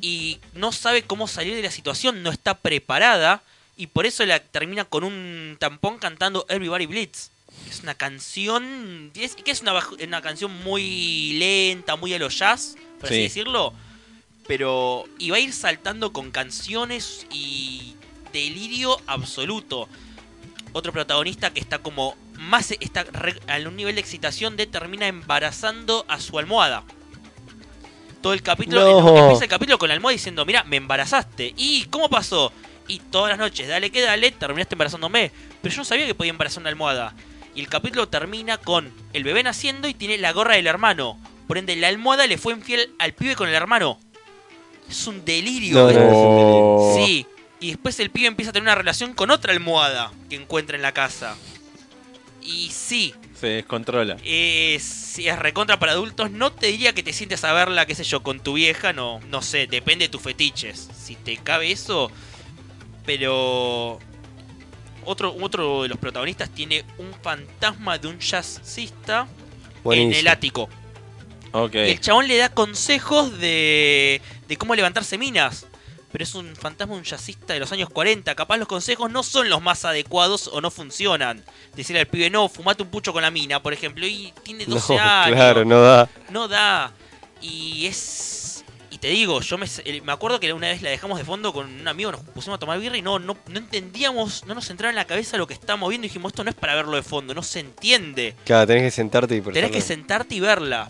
Y no sabe cómo salir de la situación, no está preparada. Y por eso la termina con un tampón cantando Everybody Blitz. Es una canción. es- que es una, canción muy lenta, muy a lo jazz, por así Sí. decirlo pero iba a ir saltando con canciones y delirio absoluto. Otro protagonista que está como más está re- a un nivel de excitación de termina embarazando a su almohada. Todo el capítulo No. empieza el capítulo con la almohada diciendo, "Mira, me embarazaste." ¿Y cómo pasó? Y todas las noches, dale que dale, terminaste embarazándome. Pero yo no sabía que podía embarazar una almohada. Y el capítulo termina con el bebé naciendo y tiene la gorra del hermano. Por ende, la almohada le fue infiel al pibe con el hermano. Es un delirio. No, ¿eh? no, es un delirio. Sí. Y después el pibe empieza a tener una relación con otra almohada que encuentra en la casa. Y sí, Se descontrola. es, sí, es recontra para adultos. No te diría que te sientes a verla, qué sé yo, con tu vieja. No, no sé, depende de tus fetiches. Si te cabe eso. Pero otro, otro de los protagonistas tiene un fantasma de un jazzista en el ático. Ok. Y el chabón le da consejos de, de cómo levantarse minas. Pero es un fantasma, un jazzista de los años 40. Capaz los consejos no son los más adecuados o no funcionan. Decirle al pibe, no, fumate un pucho con la mina, por ejemplo. Y tiene 12 No, <laughs> años. claro, no da. No da. Y es. Y te digo, yo me, me acuerdo que una vez la dejamos de fondo con un amigo, nos pusimos a tomar birra y no, no, no entendíamos, no nos entraba en la cabeza lo que estábamos viendo. Y dijimos, esto no es para verlo de fondo, no se entiende. Claro, tenés que sentarte y Tenés que sentarte y verla.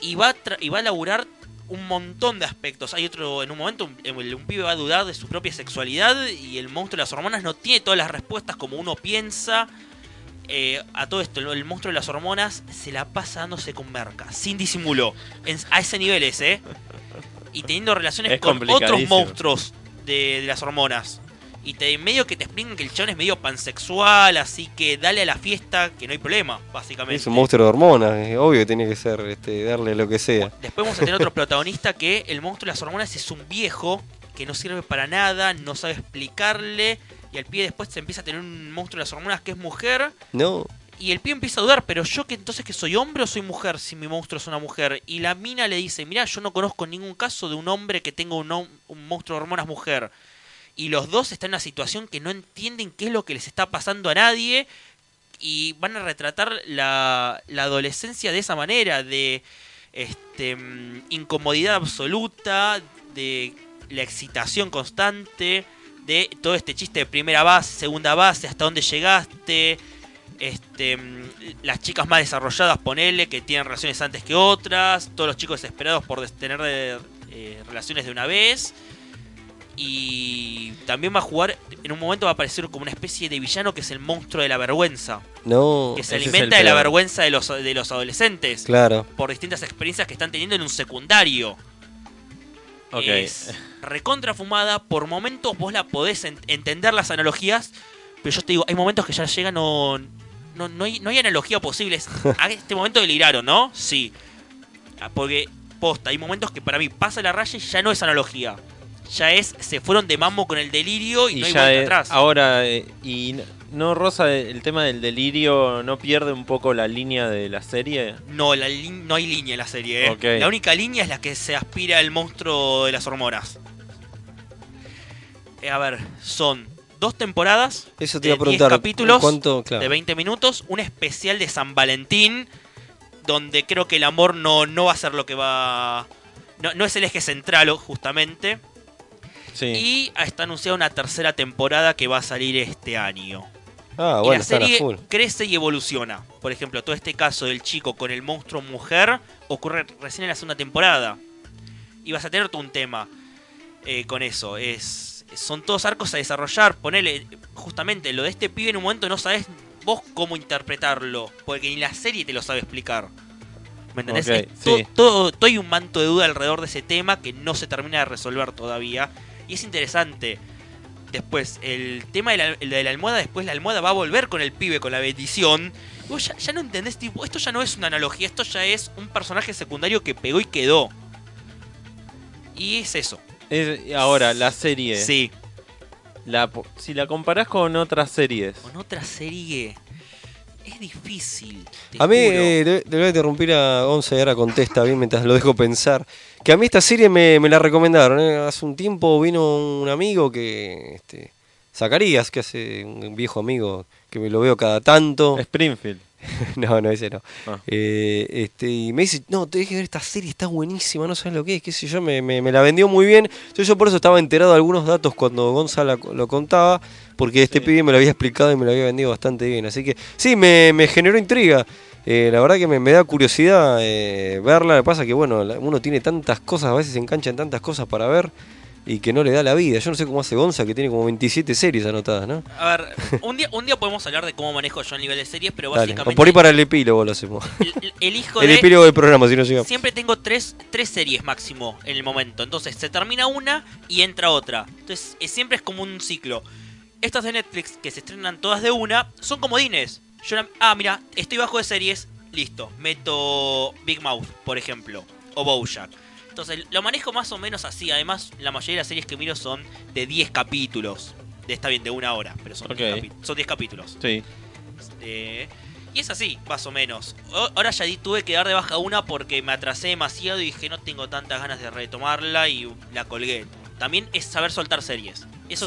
Y va, a tra- y va a laburar un montón de aspectos. Hay otro, en un momento, un, el- un pibe va a dudar de su propia sexualidad y el monstruo de las hormonas no tiene todas las respuestas como uno piensa. Eh, a todo esto, el, monstruo de las hormonas se la pasa dándose con merca, sin disimulo. En- a ese nivel ¿eh? Y teniendo relaciones Es con otros monstruos de, de las hormonas. Y te, medio que te explican que el chabón es medio pansexual, así que dale a la fiesta que no hay problema, básicamente. Es un monstruo de hormonas, es obvio que tiene que ser, este, darle lo que sea. Después vamos a tener otro <laughs> protagonista que el monstruo de las hormonas es un viejo que no sirve para nada, no sabe explicarle. Y al pie después se empieza a tener un monstruo de las hormonas que es mujer. No, Y el pie empieza a dudar, pero yo que entonces que soy hombre o soy mujer si mi monstruo es una mujer. Y la mina le dice, mira, yo no conozco ningún caso de un hombre que tenga un, monstruo de hormonas mujer. Y los dos están en una situación que no entienden qué es lo que les está pasando a nadie. Y van a retratar la, adolescencia de esa manera, de este, mm, incomodidad absoluta, de la excitación constante, de todo este chiste de primera base, segunda base, hasta dónde llegaste, este, mm, las chicas más desarrolladas, ponele, que tienen relaciones antes que otras, todos los chicos desesperados por tener eh, relaciones de una vez. Y también va a jugar, en un momento va a aparecer como una especie de villano que es el monstruo de la vergüenza, no. que se alimenta de la vergüenza de los, de los adolescentes Claro. por distintas experiencias que están teniendo en un secundario. Ok. Es recontra fumada, por momentos vos la podés en- entender las analogías, pero yo te digo, hay momentos que ya llega, no, no, no, hay, no hay analogía posible. <laughs> A este momento deliraron, ¿no? Sí. Ah, Porque, posta, hay momentos que para mí pasa la raya y ya no es analogía. Ya es, se fueron de mambo con el delirio y, no hay ya vuelta es- atrás. ahora, eh, y no, Rosa, el tema del delirio no pierde un poco la línea de la serie. No, la no hay línea en la serie, ¿eh? La única línea es la que se aspira el monstruo de las hormonas. Eh, a ver, son dos temporadas Eso te de iba a 10 preguntar. capítulos ¿Cuánto? Claro. de 20 minutos, un especial de San Valentín, donde creo que el amor no, no va a ser lo que va... No, no es el eje central, justamente. Sí. Y está anunciada una tercera temporada que va a salir este año. Ah, y bueno, la serie full. crece y evoluciona. Por ejemplo, todo este caso del chico con el monstruo mujer ocurre recién en la segunda temporada. Y vas a tener todo un tema eh, con eso. Es, son todos arcos a desarrollar. Ponele, justamente, lo de este pibe en un momento no sabes vos cómo interpretarlo. Porque ni la serie te lo sabe explicar. ¿Me entendés? Ok, Es to- sí. todo, todo hay un manto de duda alrededor de ese tema que no se termina de resolver todavía. Y es interesante. Después, el tema de la, el de la almohada, después la almohada va a volver con el pibe, con la bendición. Y Vos ya, ya no entendés, tipo, esto ya no es una analogía, esto ya es un personaje secundario que pegó y quedó. Y es eso. Es- ahora, la serie. Sí. La, po- si la comparás con otras series. Con otra serie. Es difícil. te A mí, eh, le, le voy a interrumpir a Gonza y ahora contesta bien mientras lo dejo pensar. Que a mí esta serie me, me la recomendaron. ¿eh? Hace un tiempo vino un amigo que. Este, Zacarías, que hace un viejo amigo que me lo veo cada tanto. Springfield. <laughs> no, no, ese no. Ah. Eh, este, y me dice, no, tenés que ver esta serie, está buenísima, no sabes lo que es, qué sé yo, me, me- me la vendió muy bien. Entonces yo por eso estaba enterado de algunos datos cuando Gonzalo lo contaba, porque este Sí. pibe me lo había explicado y me lo había vendido bastante bien. Así que sí, me, me generó intriga. Eh, la verdad que me, me da curiosidad eh, verla. Lo que pasa que, bueno, uno tiene tantas cosas, a veces se engancha en tantas cosas para ver y que no le da la vida. Yo no sé cómo hace Gonza, que tiene como 27 series anotadas, ¿no? A ver, un día, un día podemos hablar de cómo manejo yo a nivel de series, pero Dale, básicamente. o por ahí para el epílogo lo hacemos. el, el- elijo <laughs> El de. epílogo del programa, si no llega. Siempre tengo tres, tres series máximo en el momento. Entonces se termina una y entra otra. Entonces siempre es como un ciclo. Estas de Netflix que se estrenan todas de una son comodines. Yo la- ah, mira, estoy bajo de series. Listo. Meto Big Mouth, por ejemplo. O Bojack. Entonces lo manejo más o menos así. Además, la mayoría de las series que miro son de 10 capítulos. De, está bien, de una hora. Pero son Ok. 10 capi- son 10 capítulos. Sí. Este, y es así, más o menos. Ahora ya di- tuve que dar de baja una porque me atrasé demasiado y dije no tengo tantas ganas de retomarla y la colgué. También es saber soltar series. Eso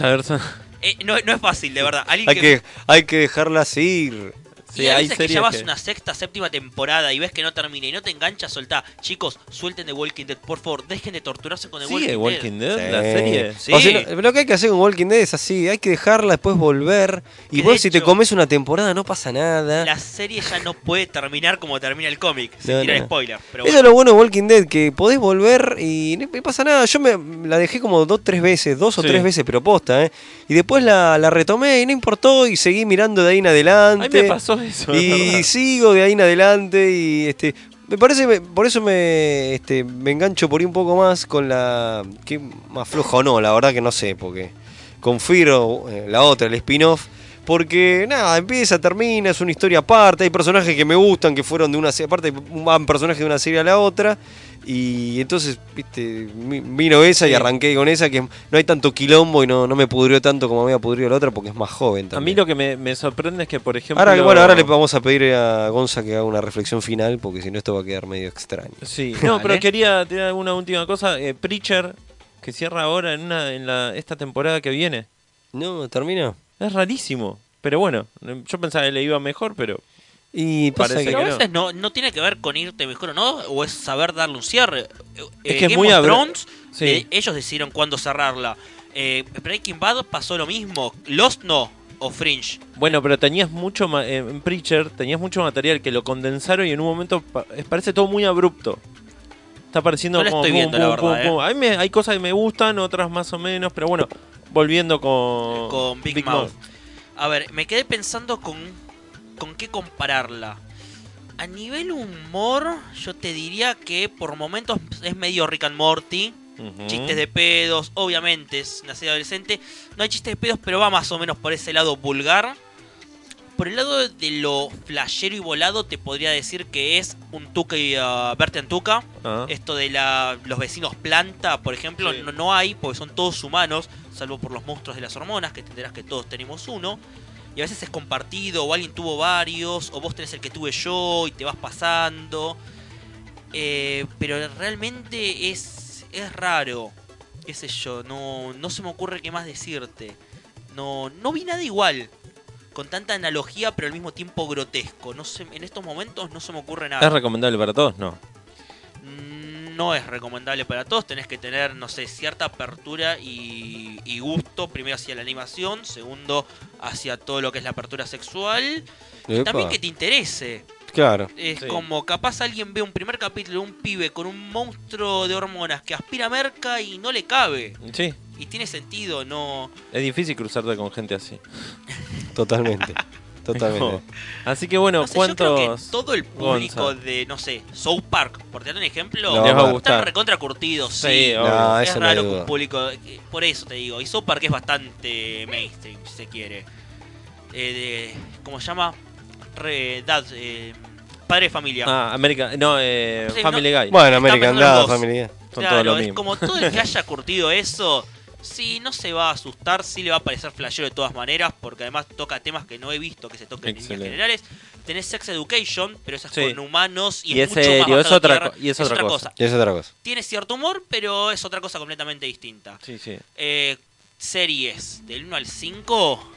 eh, no, no es fácil, de verdad. Alguien Hay que, hay que dejarlas ir. Sí, y a hay veces que ya vas que- una sexta, séptima temporada y ves que no termina y no te engancha, soltá. Chicos, suelten The Walking Dead, por favor, dejen de torturarse con The ¿Sigue Walking, Walking Dead. Dead, la serie? Sí. O sea, no- lo que hay que hacer con Walking Dead es así, hay que dejarla, después volver. Y Que vos de si te comes una temporada no pasa nada. La serie ya no puede terminar como termina el cómic, sin No, tirar no. spoiler. Pero Eso es lo bueno de Walking Dead, que podés volver y no pasa nada. Yo me la dejé como dos, tres veces, dos o Sí. tres veces, pero posta, ¿eh? Y después la, la retomé y no importó y seguí mirando de ahí en A adelante. mí me pasó <laughs> eso. y sigo de ahí en adelante y este me parece por eso me este me engancho por ahí un poco más con la que más floja o no la verdad que no sé porque con Firo eh, la otra el spin-off porque nada empieza termina es una historia aparte hay personajes que me gustan que fueron de una serie aparte van personajes de una serie a la otra y entonces viste vino esa y arranqué con esa que no hay tanto quilombo y no, no me pudrió tanto como me había pudrido la otra porque es más joven A también. mí lo que me, me sorprende es que, por ejemplo. Ahora, bueno, ahora le vamos a pedir a Gonza que haga una reflexión final, porque si no esto va a quedar medio extraño. Sí, no, pero quería tirar alguna última cosa. Eh, Preacher, que cierra ahora en, una, en la, esta temporada que viene. ¿No? ¿Termina? Es rarísimo. Pero bueno, yo pensaba que le iba mejor, pero Y pasa Parece que... Pero a que no. veces no, no tiene que ver con irte mejor o no, o es saber darle un cierre. Eh, Es que es Game muy of abra- Thrones, Sí. eh, ellos decidieron cuándo cerrarla. Eh, Breaking Bad pasó lo mismo. Lost no, o Fringe. Bueno, pero tenías mucho ma- eh, en Preacher, tenías mucho material que lo condensaron y en un momento pa- eh, parece todo muy abrupto. Está pareciendo No la como estoy pum, viendo, la pum, verdad, pum, pum. A mí me- hay cosas que me gustan, otras más o menos, pero bueno, volviendo con, con Big, Mouth. A ver, me quedé pensando con, con qué compararla. A nivel humor, yo te diría que por momentos es medio Rick and Morty. Chistes de pedos, obviamente es una serie adolescente. No hay chistes de pedos, pero va más o menos por ese lado vulgar. Por el lado de lo flashero y volado, te podría decir que es un Tuca y uh, Bertie and Tuca. Ah. Esto de la, los vecinos planta, por ejemplo, Sí. no, no hay, porque son todos humanos, salvo por los monstruos de las hormonas, que entenderás que todos tenemos uno. Y a veces es compartido, o alguien tuvo varios, o vos tenés el que tuve yo y te vas pasando. Eh, pero realmente es, es raro, qué sé yo, no, no se me ocurre qué más decirte. No, no vi nada igual, con tanta analogía, pero al mismo tiempo grotesco. No sé, en estos momentos no se me ocurre nada. ¿Es recomendable para todos? No. Mm, no es recomendable para todos. Tenés que tener, no sé, cierta apertura y, y gusto. Primero hacia la animación, segundo hacia todo lo que es la apertura sexual. Y también que te interese. Claro. Es Sí. como capaz alguien ve un primer capítulo de un pibe con un monstruo de hormonas que aspira merca y no le cabe. Sí, Y tiene sentido, no. es difícil cruzarte con gente así. <laughs> Totalmente. <laughs> Totalmente. Así que bueno, No sé, yo creo ¿cuántos? que todo el público Gonza? de, no sé, South Park, por tener un ejemplo, No, Les va a Están gustar. están recontra curtidos, Sí, sí. es raro que un público. eh, Por eso te digo. Y South Park es bastante mainstream, si se quiere. Eh, de, ¿Cómo se llama? Re- dad, eh, padre de familia. Ah, América, no, eh, Family Guy. Bueno, American Dad. Family Guy. Son claro, todos lo es mismo. como todo el que haya curtido eso. Sí, no se va a asustar, sí le va a parecer flashero de todas maneras, porque además toca temas que no he visto que se toquen en líneas generales. Tenés Sex Education, pero esa es Sí. con humanos y, Y es es mucho más serio, es bajado a otra tierra. y es otra cosa. Y es otra cosa. Tiene cierto humor, pero es otra cosa completamente distinta. Sí, sí. Eh, series del 1 al 5.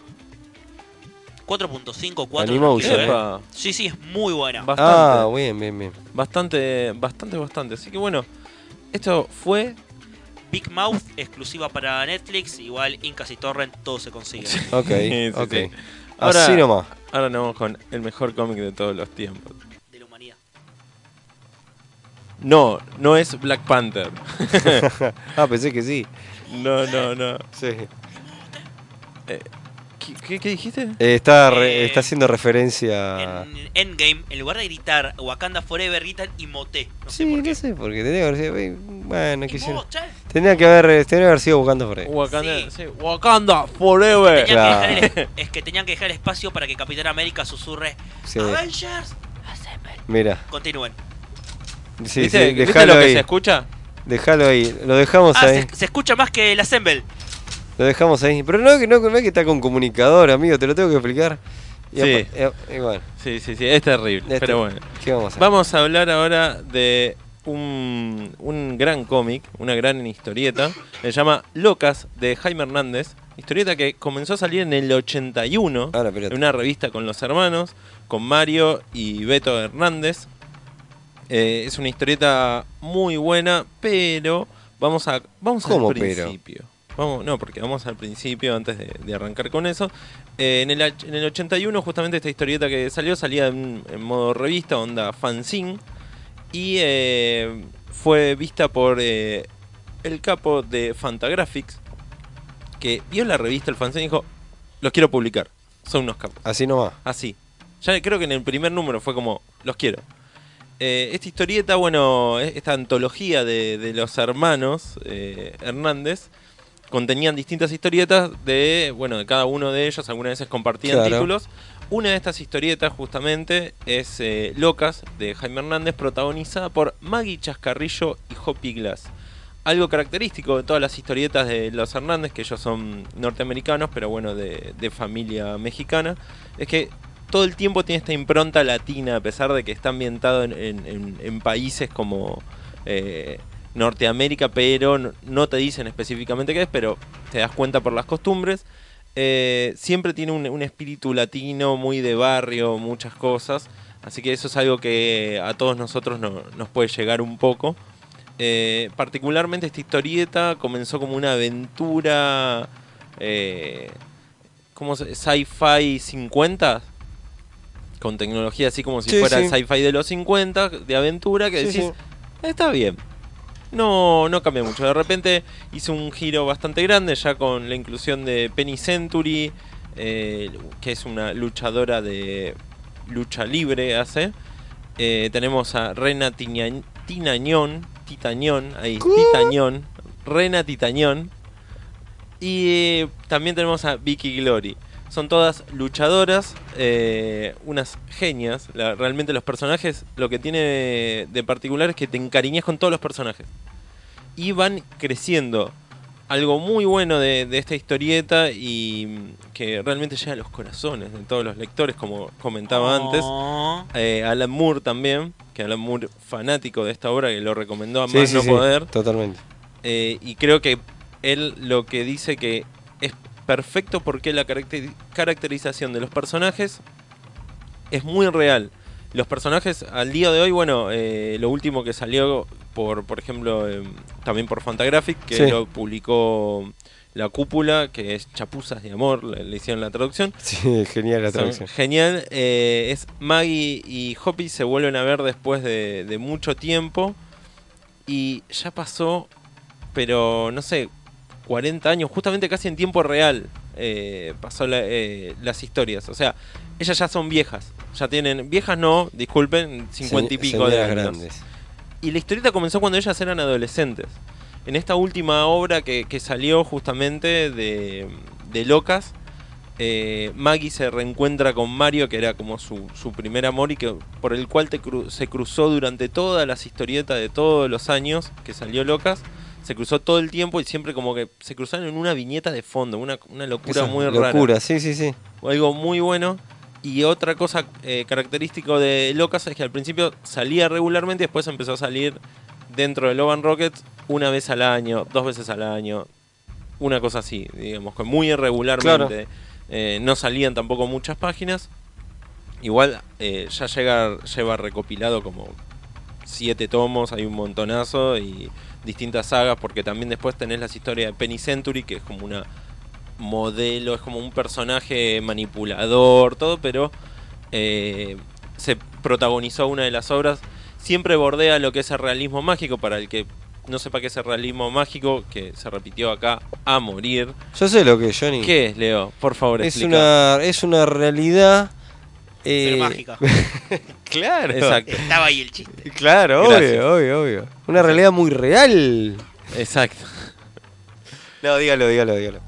4.5, 4. Animation, no quiero, ¿eh? ¿eh? Sí, sí, es muy buena. bastante, Ah, bien, bien, bien. bastante, bastante, bastante. Así que bueno, esto fue Big Mouth, exclusiva para Netflix. Igual Incas y Torrent, todo se consigue. Ok, <laughs> Sí, ok. sí. Ahora- Así nomás. Ahora nos vamos con el mejor cómic de todos los tiempos. De la humanidad. No, no es Black Panther. <laughs> <laughs> Ah, pensé que sí. No, no, no. Sí. ¿Qué, qué- qué dijiste? Eh, está, re- Eh, está haciendo referencia. En Endgame, en lugar de gritar Wakanda Forever, gritan Imote. No sé Sí, por no qué. sé, porque tenía que haber sido. eh, Bueno, quisieron. Imote. Tenía que haber, eh, tenía que haber sido buscando por ahí. Wakanda, Sí. sí, Wakanda Forever. Tenían que Claro. dejar el- es que tenían que dejar espacio para que Capitán América susurre Sí. Avengers. Assemble". Mira. Continúen. Sí, ¿Viste, sí, ¿viste déjalo lo que ahí. se escucha? Déjalo ahí. Lo dejamos Ah, ahí. se, se escucha más que el Assemble. Lo dejamos ahí. Pero no, que no, no es que está con comunicador, amigo. Te lo tengo que explicar. Y Sí. eh, y bueno, Sí, sí, sí, es terrible. este- Pero bueno. ¿qué vamos a hacer? Vamos a hablar ahora de un, un gran cómic, una gran historieta. Se llama Locas de Jaime Hernández. Historieta que comenzó a salir en el 81 Ahora, espérate. en una revista con los hermanos, con Mario y Beto Hernández. Eh, es una historieta muy buena, pero vamos a vamos ¿Cómo, al pero? Vamos, no, porque vamos al principio antes de, de arrancar con eso. Eh, en, el, en el 81, justamente esta historieta que salió, salía en, en modo revista, onda fanzine. Y eh, fue vista por eh, el capo de Fantagraphics, que vio la revista, el fanzine, y dijo, los quiero publicar. Son unos capos. Así nomás. Así. Ya creo que en el primer número fue como, los quiero. Eh, esta historieta, bueno, esta antología de, de los hermanos eh, Hernández, contenían distintas historietas de, bueno, de cada uno de ellos, algunas veces compartían Claro. títulos. Una de estas historietas justamente es eh, Locas, de Jaime Hernández, protagonizada por Maggie Chascarrillo y Hoppy Glass. Algo característico de todas las historietas de los Hernández, que ellos son norteamericanos, pero bueno, de, de familia mexicana, es que todo el tiempo tiene esta impronta latina, a pesar de que está ambientado en, en- en- en países como eh, Norteamérica, pero no, te dicen específicamente qué es, pero te das cuenta por las costumbres. Eh, siempre tiene un, un espíritu latino, muy de barrio, muchas cosas. Así que eso es algo que a todos nosotros no- nos puede llegar un poco. Eh, particularmente esta historieta comenzó como una aventura. Eh, ¿Cómo se Sci-fi 50. Con tecnología así como si Sí, fuera el sí. sci-fi de los 50, de aventura, que decís, sí. está bien. No, no cambia mucho. De repente hizo un giro bastante grande ya con la inclusión de Penny Century, eh, que es una luchadora de lucha libre, hace. Eh, tenemos a Rena Tinañón, Titañón, ahí, Titañón, Rena Titañón. Y eh, también tenemos a Vicky Glory. Son todas luchadoras, eh, unas genias. La- realmente los personajes, lo que tiene de particular es que te encariñas con todos los personajes. Y van creciendo. Algo muy bueno de, de esta historieta y mm, que realmente llega a los corazones de todos los lectores, como comentaba antes. Oh. Eh, Alan Moore también, que Alan Moore fanático de esta obra, que lo recomendó a Sí, más sí, no sí, poder. Totalmente. Eh, y creo que él lo que dice que es perfecto porque la caracter- caracterización de los personajes es muy real. Los personajes al día de hoy, bueno, eh, lo último que salió por, por ejemplo, em, también por Fantagraphic, que Sí. lo publicó La Cúpula, que es Chapuzas de Amor, le, le hicieron la traducción. <laughs> Sí, genial la Son traducción. Genial. eh, es Maggie y Hoppy se vuelven a ver después de, de mucho tiempo. Y ya pasó, pero no sé, 40 años, justamente casi en tiempo real eh, pasó la- eh, las historias. O sea, ellas ya son viejas. Ya tienen, viejas no, disculpen, 50 y pico de años. grandes. Y la historieta comenzó cuando ellas eran adolescentes. En esta última obra que, que salió justamente de, de Locas, eh, Maggie se reencuentra con Mario, que era como su, su primer amor y que por el cual te cru- se cruzó durante todas las historietas de todos los años que salió Locas. Se cruzó todo el tiempo y siempre como que se cruzaron en una viñeta de fondo, una, una locura Esa muy rara locura, sí, sí, sí. algo muy bueno. Y otra cosa eh, característico de Locas es que al principio salía regularmente y después empezó a salir dentro de Loban Rockets una vez al año, dos veces al año, una cosa así, digamos, muy irregularmente. Eh, no salían tampoco muchas páginas. Igual eh, ya llega, lleva recopilado como siete tomos, hay un montonazo y distintas sagas, porque también después tenés las historias de Penny Century, que es como una modelo, es como un personaje manipulador, todo, pero eh, se protagonizó una de las obras. Siempre bordea lo que es el realismo mágico, para el que no sepa qué es el realismo mágico, que se repitió acá a morir. Yo sé lo que es, Johnny. ¿Qué es, Leo? Por favor, Es explica. una, es una realidad. Pero eh, mágica. <laughs> claro. Exacto. Estaba ahí el chiste. Claro, Gracias. obvio, obvio, obvio. Una realidad muy real. Exacto. No, dígalo, dígalo, dígalo.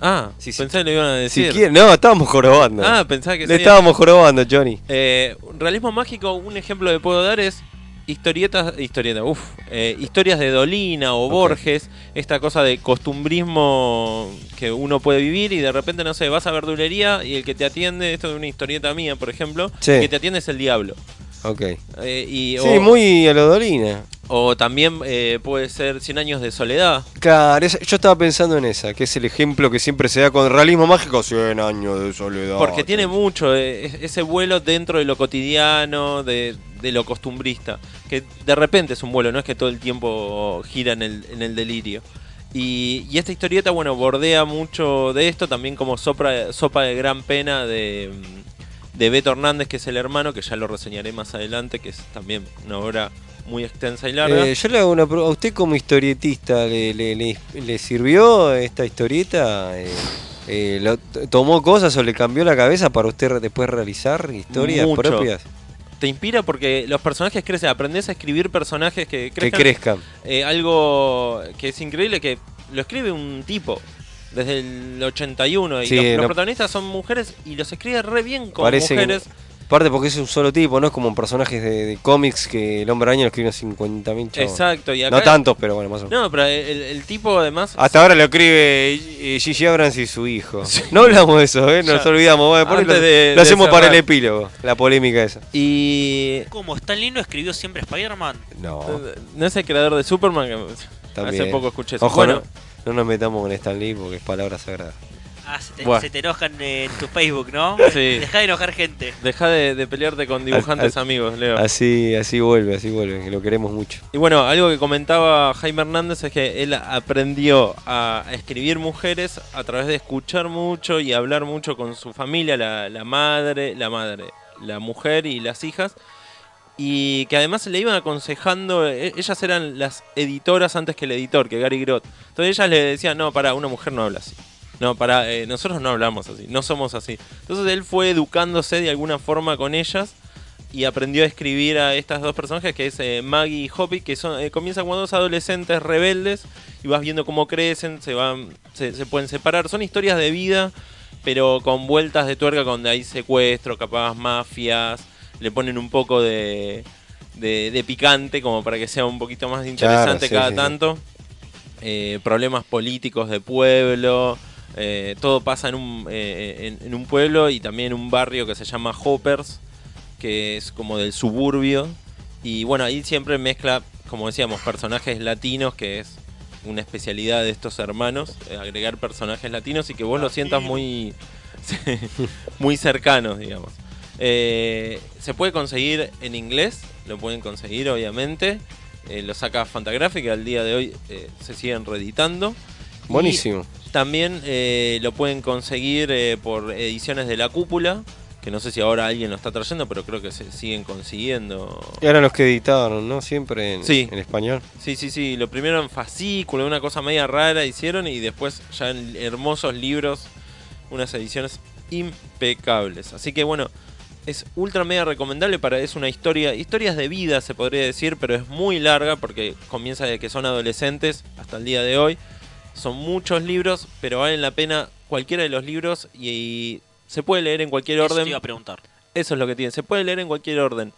Ah, Sí, sí. pensé que lo iban a Si decir. quiere, no, estábamos jorobando. Ah, pensaba que Le sería- estábamos jorobando, Johnny. Eh, realismo mágico, un ejemplo que puedo dar es historietas, historietas, uf, eh, historias de Dolina o Borges, esta cosa de costumbrismo que uno puede vivir y de repente, no sé, vas a verdulería y el que te atiende, esto es una historieta mía, por ejemplo, Sí. el que te atiende es el diablo. Ok. Eh, y, Sí, o, muy a lo Dolina. o también eh, puede ser 100 años de soledad. Claro, yo estaba pensando en esa, que es el ejemplo que siempre se da con realismo mágico, 100 años de soledad. Porque tiene mucho eh, es- ese vuelo dentro de lo cotidiano, de, de lo costumbrista. Que de repente es un vuelo, no es que todo el tiempo gira en el, en el delirio. Y, y esta historieta, bueno, bordea mucho de esto, también como sopra- sopa de gran pena de, de Beto Hernández, que es el hermano, que ya lo reseñaré más adelante, que es también una obra muy extensa y larga. Eh, yo le hago una pregunta. ¿A usted como historietista le, le- le- le sirvió esta historieta? Eh, eh, lo- ¿Tomó cosas o le cambió la cabeza para usted después realizar historias Mucho. propias Te inspira porque los personajes crecen, aprendes a escribir personajes que que crezcan. crezcan? Eh, algo que es increíble que lo escribe un tipo desde el 81 y Sí, los, los no- protagonistas son mujeres y los escribe re bien como Parece que- mujeres. Aparte porque es un solo tipo, no es como en personajes de, de cómics que el hombre araña lo escribe 50.000 chavos. Exacto, y acá No tantos, pero bueno, más o menos. No, pero el, el tipo además Hasta ahora lo escribe eh, Gigi Abrams y su hijo. Sí. No hablamos de eso, ¿eh? Nos Ya. olvidamos. Antes lo, de- lo de hacemos para el epílogo, la polémica esa. y ¿Cómo? ¿Stan Lee no escribió siempre Spider-Man? No, no es el creador de Superman que también. hace poco escuché eso. Ojo, bueno, no, no nos metamos con Stan Lee porque es palabra sagrada. Ah, se te, Buah. se te enojan en tu Facebook, ¿no? <laughs> Sí. Deja de enojar gente. deja de, de pelearte con dibujantes al- amigos, Leo. Así, así vuelve, así vuelve, que lo queremos mucho. Y bueno, algo que comentaba Jaime Hernández es que él aprendió a escribir mujeres a través de escuchar mucho y hablar mucho con su familia, la, la madre, la madre, la mujer y las hijas. Y que además le iban aconsejando, e- ellas eran las editoras antes que el editor, que Gary Grott. Entonces ellas le decían, no, para, una mujer no habla así. No, para, eh, nosotros no hablamos así, no somos así. Entonces él fue educándose de alguna forma con ellas y aprendió a escribir a estas dos personajes que es eh, Maggie y Hoppy que son eh, comienzan como dos adolescentes rebeldes y vas viendo cómo crecen se van se, se pueden separar son historias de vida pero con vueltas de tuerca donde hay secuestro capaz mafias le ponen un poco de, de, de picante como para que sea un poquito más interesante sí, cada sí, sí. tanto Eh, problemas políticos de pueblo eh, todo pasa en un, eh, en, en un pueblo y también en un barrio que se llama Hoppers que es como del suburbio. Y bueno, ahí siempre mezcla, como decíamos, personajes latinos, que es una especialidad de estos hermanos, eh, agregar personajes latinos y que vos lo sientas muy, <laughs> muy cercanos, digamos. Eh, se puede conseguir en inglés, lo pueden conseguir obviamente. Eh, lo saca Fantagraphic, al día de hoy eh, se siguen reeditando. Y Buenísimo. también eh, lo pueden conseguir eh, por ediciones de la cúpula, que no sé si ahora alguien lo está trayendo, pero creo que se siguen consiguiendo. Y ahora los que editaron, ¿no? Siempre en, Sí. en español. Sí, sí, sí, lo primero en fascículo, una cosa media rara hicieron y después ya en hermosos libros, unas ediciones impecables. Así que bueno, es ultra mega recomendable para es una historia, historias de vida se podría decir, pero es muy larga porque comienza de que son adolescentes hasta el día de hoy. Son muchos libros, pero valen la pena cualquiera de los libros y, se puede leer en cualquier Eso te orden. iba a preguntar. Eso es lo que tiene. Se puede leer en cualquier orden.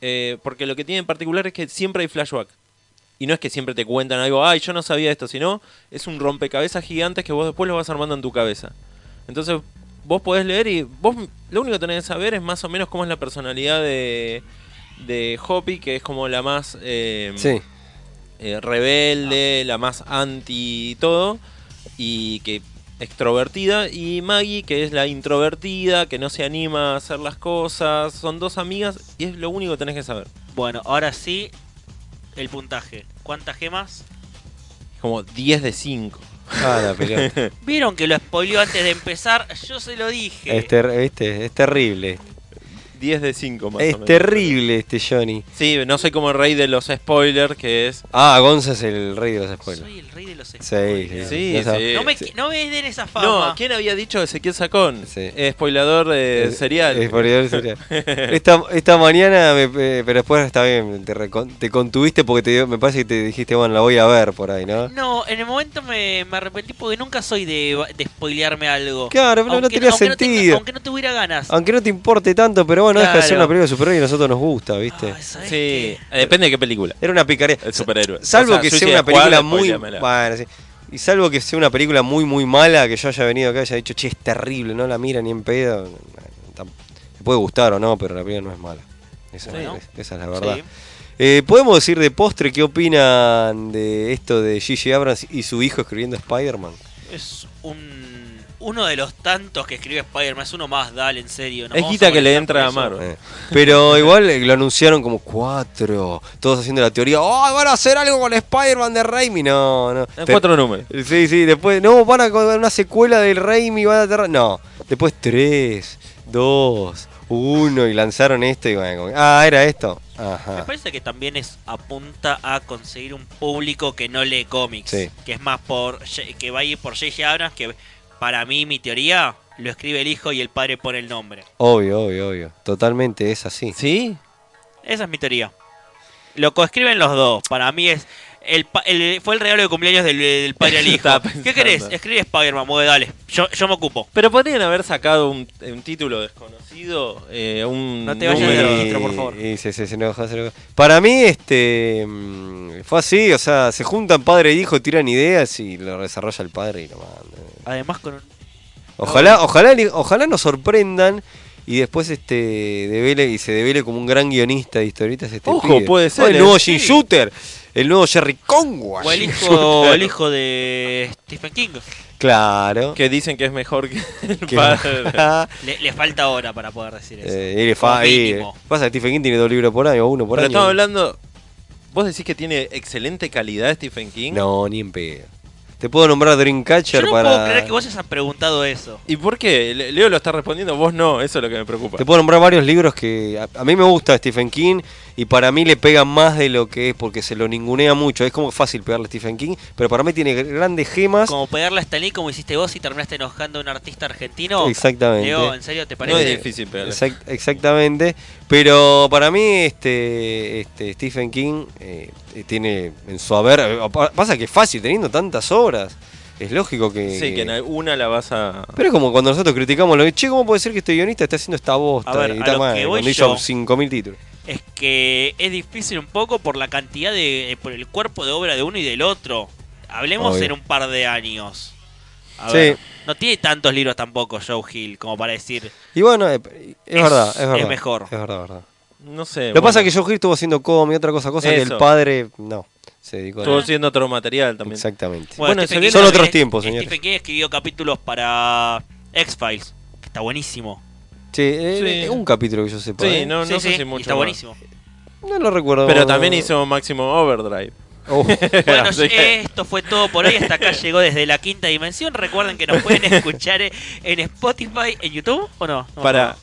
Eh, porque lo que tiene en particular es que siempre hay flashback. Y no es que siempre te cuentan algo, ay, yo no sabía esto, sino es un rompecabezas gigantes que vos después lo vas armando en tu cabeza. Entonces, vos podés leer y vos lo único que tenés que saber es más o menos cómo es la personalidad de, de Hoppy, que es como la más eh, Sí. eh, rebelde, la más anti y todo, y que extrovertida, y Maggie, que es la introvertida, que no se anima a hacer las cosas, son dos amigas y es lo único que tenés que saber. Bueno, ahora sí, el puntaje. ¿Cuántas gemas? Como 10 de 5. Ah, la pelota. <laughs> ¿Vieron que lo spoileó antes de empezar? Yo se lo dije. es, ter- ¿viste? es terrible. 10 de 5 más o Es menos. terrible este Johnny. Sí, no soy como el rey de los spoilers, que es... Ah, Gonza es el rey de los spoilers. Soy el rey de los Sí, spoilers. Sí, sí. No, me, no me den esa fama. No, ¿quién había dicho Ezequiel Sacón? Sí. Eh, spoilador de Eh, serial. es spoiler serial. esta, esta mañana, me- eh, pero después está bien, te, recon- te contuviste porque te, me parece que te dijiste, bueno, la voy a ver por ahí, ¿no? No, en el momento me, me arrepentí porque nunca soy de, de spoilearme algo. Claro, pero no Aunque- tenía aunque tenga- sentido. aunque no tuviera ganas. Aunque no te importe tanto, pero bueno, deja de ser una película de superhéroe y a nosotros nos gusta, ¿viste? Ay, ¿sabés Sí, qué? eh, depende de qué película. Era una picaría. El superhéroe. Salvo O sea, que sea una película muy. Bueno, sí. Y salvo que sea una película muy, muy mala, que yo haya venido acá y haya dicho, che, es terrible, no la mira ni en pedo. Me puede gustar o no, pero la película no es mala. Esa, Bueno. es, esa es la verdad. Sí. Eh, ¿Podemos decir de postre qué opinan de esto de Gigi Abrams y su hijo escribiendo Spider-Man? Es un uno de los tantos que escribe Spider-Man. Es uno más, dale, en serio. ¿nos Es guita que le entra a? Marvel. Eh, Pero igual eh, lo anunciaron como cuatro. Todos haciendo la teoría. ¡Oh, van a hacer algo con Spider-Man de Raimi! No, no. En Te- cuatro números. Sí, sí, después, no, van a con una secuela del Raimi, van a aterrar. No, después tres, dos, uno, y lanzaron esto y bueno, como, ah, era esto. Me Ajá. parece que también es apunta a conseguir un público que no lee cómics. Sí. Que es más por que va a ir por J.J. Abrams, que para mí, mi teoría, lo escribe el hijo y el padre pone el nombre. Obvio, obvio, obvio. Totalmente es así. ¿Sí? Esa es mi teoría. Lo coescriben los dos. Para mí es. El, pa- el- fue el regalo de cumpleaños del, del padre al <laughs> hijo. ¿Qué querés? Escribe Spider-Man, mueve, dale. Yo, yo me ocupo. Pero podrían haber sacado un, un título desconocido, eh, un No te vayas de otro, por favor. Y se- se- se. Para mí, este. mm, Fue así, o sea, se juntan padre e hijo, tiran ideas y lo desarrolla el padre y lo manda. Además, con un. Ojalá, ojalá, ojalá nos sorprendan y después este devele y se devele como un gran guionista de historietas este Ojo, pibe. puede ser, Oh, el ¿eh? nuevo Sí. Jim Shooter, el nuevo Jerry Conway. O el hijo, <laughs> el hijo de Stephen King. Claro. Que dicen que es mejor que el Que- padre. <laughs> Le, le falta hora para poder decir eso. Eh, y le Como fa- y- pasa que Stephen King tiene dos libros por año, o uno por Pero año. estamos hablando. ¿Vos decís que tiene excelente calidad Stephen King? No, ni en pedo. Te puedo nombrar Dreamcatcher Yo no para. puedo creer que vos hayas preguntado eso. ¿Y por qué? Le- Leo lo está respondiendo, vos no, eso es lo que me preocupa. Te puedo nombrar varios libros que a, a mí me gusta Stephen King y para mí le pega más de lo que es porque se lo ningunea mucho. Es como fácil pegarle a Stephen King, pero para mí tiene grandes gemas. Como pegarle a Stanley como hiciste vos y terminaste enojando a un artista argentino. Exactamente. Leo, ¿en serio te No parece? es difícil pegarle. Exact- exactamente. Pero para mí, este, este Stephen King eh, eh, tiene en su haber. eh, pa- Pasa que es fácil, teniendo tantas obras. Es lógico que. Sí, que en una la vas a. Pero es como cuando nosotros criticamos lo de, che, ¿cómo puede ser que este guionista esté haciendo esta bosta? A ver, y a tal, lo que voy cuando hizo yo- 5.000 títulos. Es que es difícil un poco por la cantidad de. eh, por el cuerpo de obra de uno y del otro. Hablemos Obvio. en un par de años. A Sí. ver, no tiene tantos libros tampoco Joe Hill como para decir. Y bueno, eh, es, Es- verdad, es es verdad. mejor. Es verdad, verdad. No sé. Lo que pasa es que Joe Hill estuvo haciendo cómic, otra cosa, cosa que el Eso. padre no se dedicó a Estuvo haciendo otro material también. Exactamente. Bueno, King Son otros tiempos, señores. Stephen King escribió capítulos para X-Files, que está buenísimo. Sí, eh, Sí. eh, un capítulo que yo sepa. Sí, ¿eh? no, Sí, no sí, sé si y mucho está más. buenísimo. No lo recuerdo. Pero también hizo Máximo Overdrive. Oh, <laughs> Bueno, Así que- esto fue todo por hoy. Hasta acá llegó desde la quinta dimensión. Recuerden que nos pueden escuchar en Spotify, en YouTube o no. Para.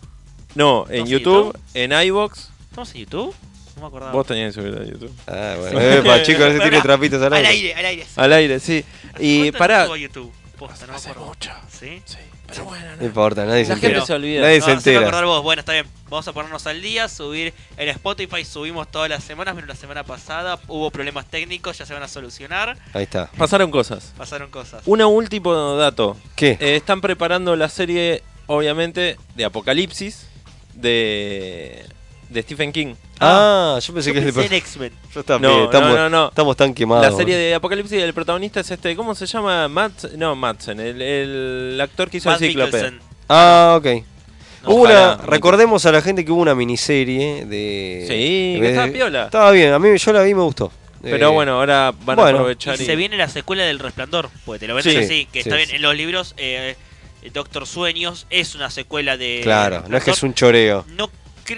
No, en ¿Estamos en YouTube, en iBox. ¿Estamos en YouTube? No me acordaba. Vos tenías que subirlo a YouTube. Ah, bueno. Epa, chicos, ese tiene Pará, trapitos al Al aire. al aire. Al aire, sí. Y ¿Cuánto no para. subo a YouTube? Posta, no me acuerdo. mucho. ¿Sí? Sí, pero bueno, No importa, nadie se La gente entera. se olvida. Nadie No, se entera. acordar vos. Bueno, está bien. Vamos a ponernos al día, subir en Spotify. Subimos todas las semanas, pero la semana pasada hubo problemas técnicos, ya se van a solucionar. Ahí está. Pasaron cosas. Pasaron cosas. Un último dato. ¿Qué? Eh, están preparando la serie, obviamente, de Apocalipsis de, de Stephen King. Ah, yo pensé Yo que es de pensé en X-Men. Yo también, No, estamos, no, no, no. estamos tan quemados. La serie de Apocalipsis el protagonista es este, ¿cómo se llama? Matt, no, Madsen, el, el actor que hizo Matt el Cíclope. Mikkelsen. Ah, ok. No, hubo una, recordemos a la gente que hubo una miniserie de. Sí, de- que estaba piola. Estaba bien, a mí yo la vi y me gustó. Pero Eh, bueno, ahora van bueno, a aprovechar Y y... se viene la secuela del Resplandor, porque te lo venden Sí, así, que sí, está bien sí. en los libros. Eh, Doctor Sueños es una secuela de. Claro, no es que es un choreo. No,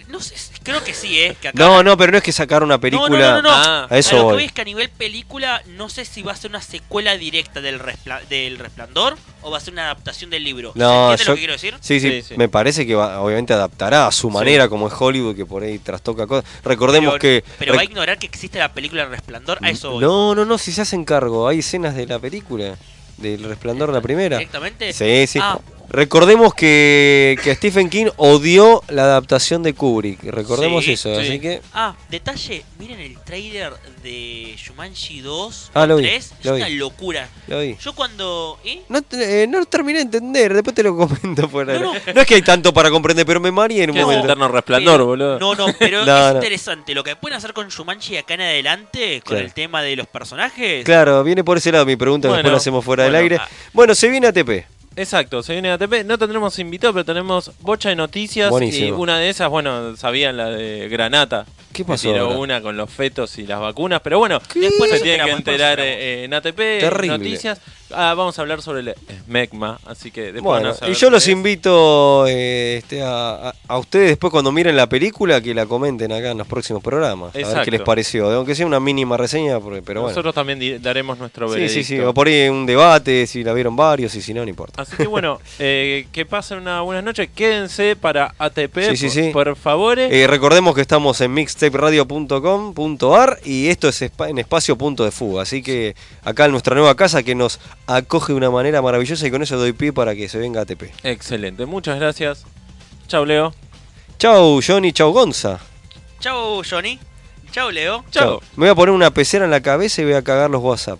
no sé, creo que sí, ¿eh? Que acá- No, no, pero no es que sacar una película. no, no, no, no. Ah, a eso lo que voy. voy es que a nivel película, no sé si va a ser una secuela directa del, Respla- del Resplandor o va a ser una adaptación del libro. ¿Se No, entiende yo- lo que quiero decir? Sí, sí, Sí, sí. me parece que va- obviamente adaptará a su manera, como es Hollywood, que por ahí trastoca cosas. Recordemos pero, que. pero rec- va a ignorar que existe la película del Resplandor, a eso voy. No, no, no, si se hacen cargo. Hay escenas de la película, del resplandor la primera. ¿Directamente? Sí, sí. Ah, Recordemos que, que Stephen King odió la adaptación de Kubrick. Recordemos Sí, eso, sí. así que. Ah, detalle, miren el trailer de Shumanji 2 Ah, lo vi, 3, es lo vi. una locura. Lo vi. Yo cuando... ¿eh? No, te- eh, no terminé de entender, después te lo comento por ahí. No, No, no. es que hay tanto para comprender, pero me mareé en un ¿Qué es momento. eterno resplandor, Pero- boludo? No, no, pero <laughs> No, es no. interesante lo que pueden hacer con Shumanji acá en adelante, con Claro. el tema de los personajes. Claro, viene por ese lado mi pregunta, Bueno, después la hacemos fuera del aire. ah. Bueno, se viene ATP. Exacto, se viene ATP. No tendremos invitado, pero tenemos bocha de noticias. Buenísimo. Y una de esas, bueno, sabían la de Granata. ¿Qué pasó tiró ahora? una con los fetos y las vacunas. Pero bueno, Después se tienen que enterar eh, en ATP, Terrible. noticias. Ah, vamos a hablar sobre el SMECMA. Así que después Bueno, van a saber y yo los es. invito eh, este, a, a- ustedes después cuando miren la película que la comenten acá en los próximos programas. A ver qué les pareció. Aunque sea una mínima reseña, pero bueno. Nosotros también daremos nuestro Sí, veredicto. sí, sí. O por ahí un debate, si la vieron varios y si no, no importa. Así que bueno, <laughs> eh, que pasen una buena noche. Quédense para ATP, Sí, sí, por, sí. por favor. Eh, recordemos que estamos en mixtaperadio.com.ar y esto es en espacio punto de fuga. Así que acá en nuestra nueva casa que nos acoge de una manera maravillosa y con eso doy pie para que se venga ATP. Excelente, muchas gracias. Chau, Leo. Chau Johnny, chau Gonza. Chau, Johnny. Chau, Leo. Chau. Me voy a poner una pecera en la cabeza y voy a cagar los WhatsApp.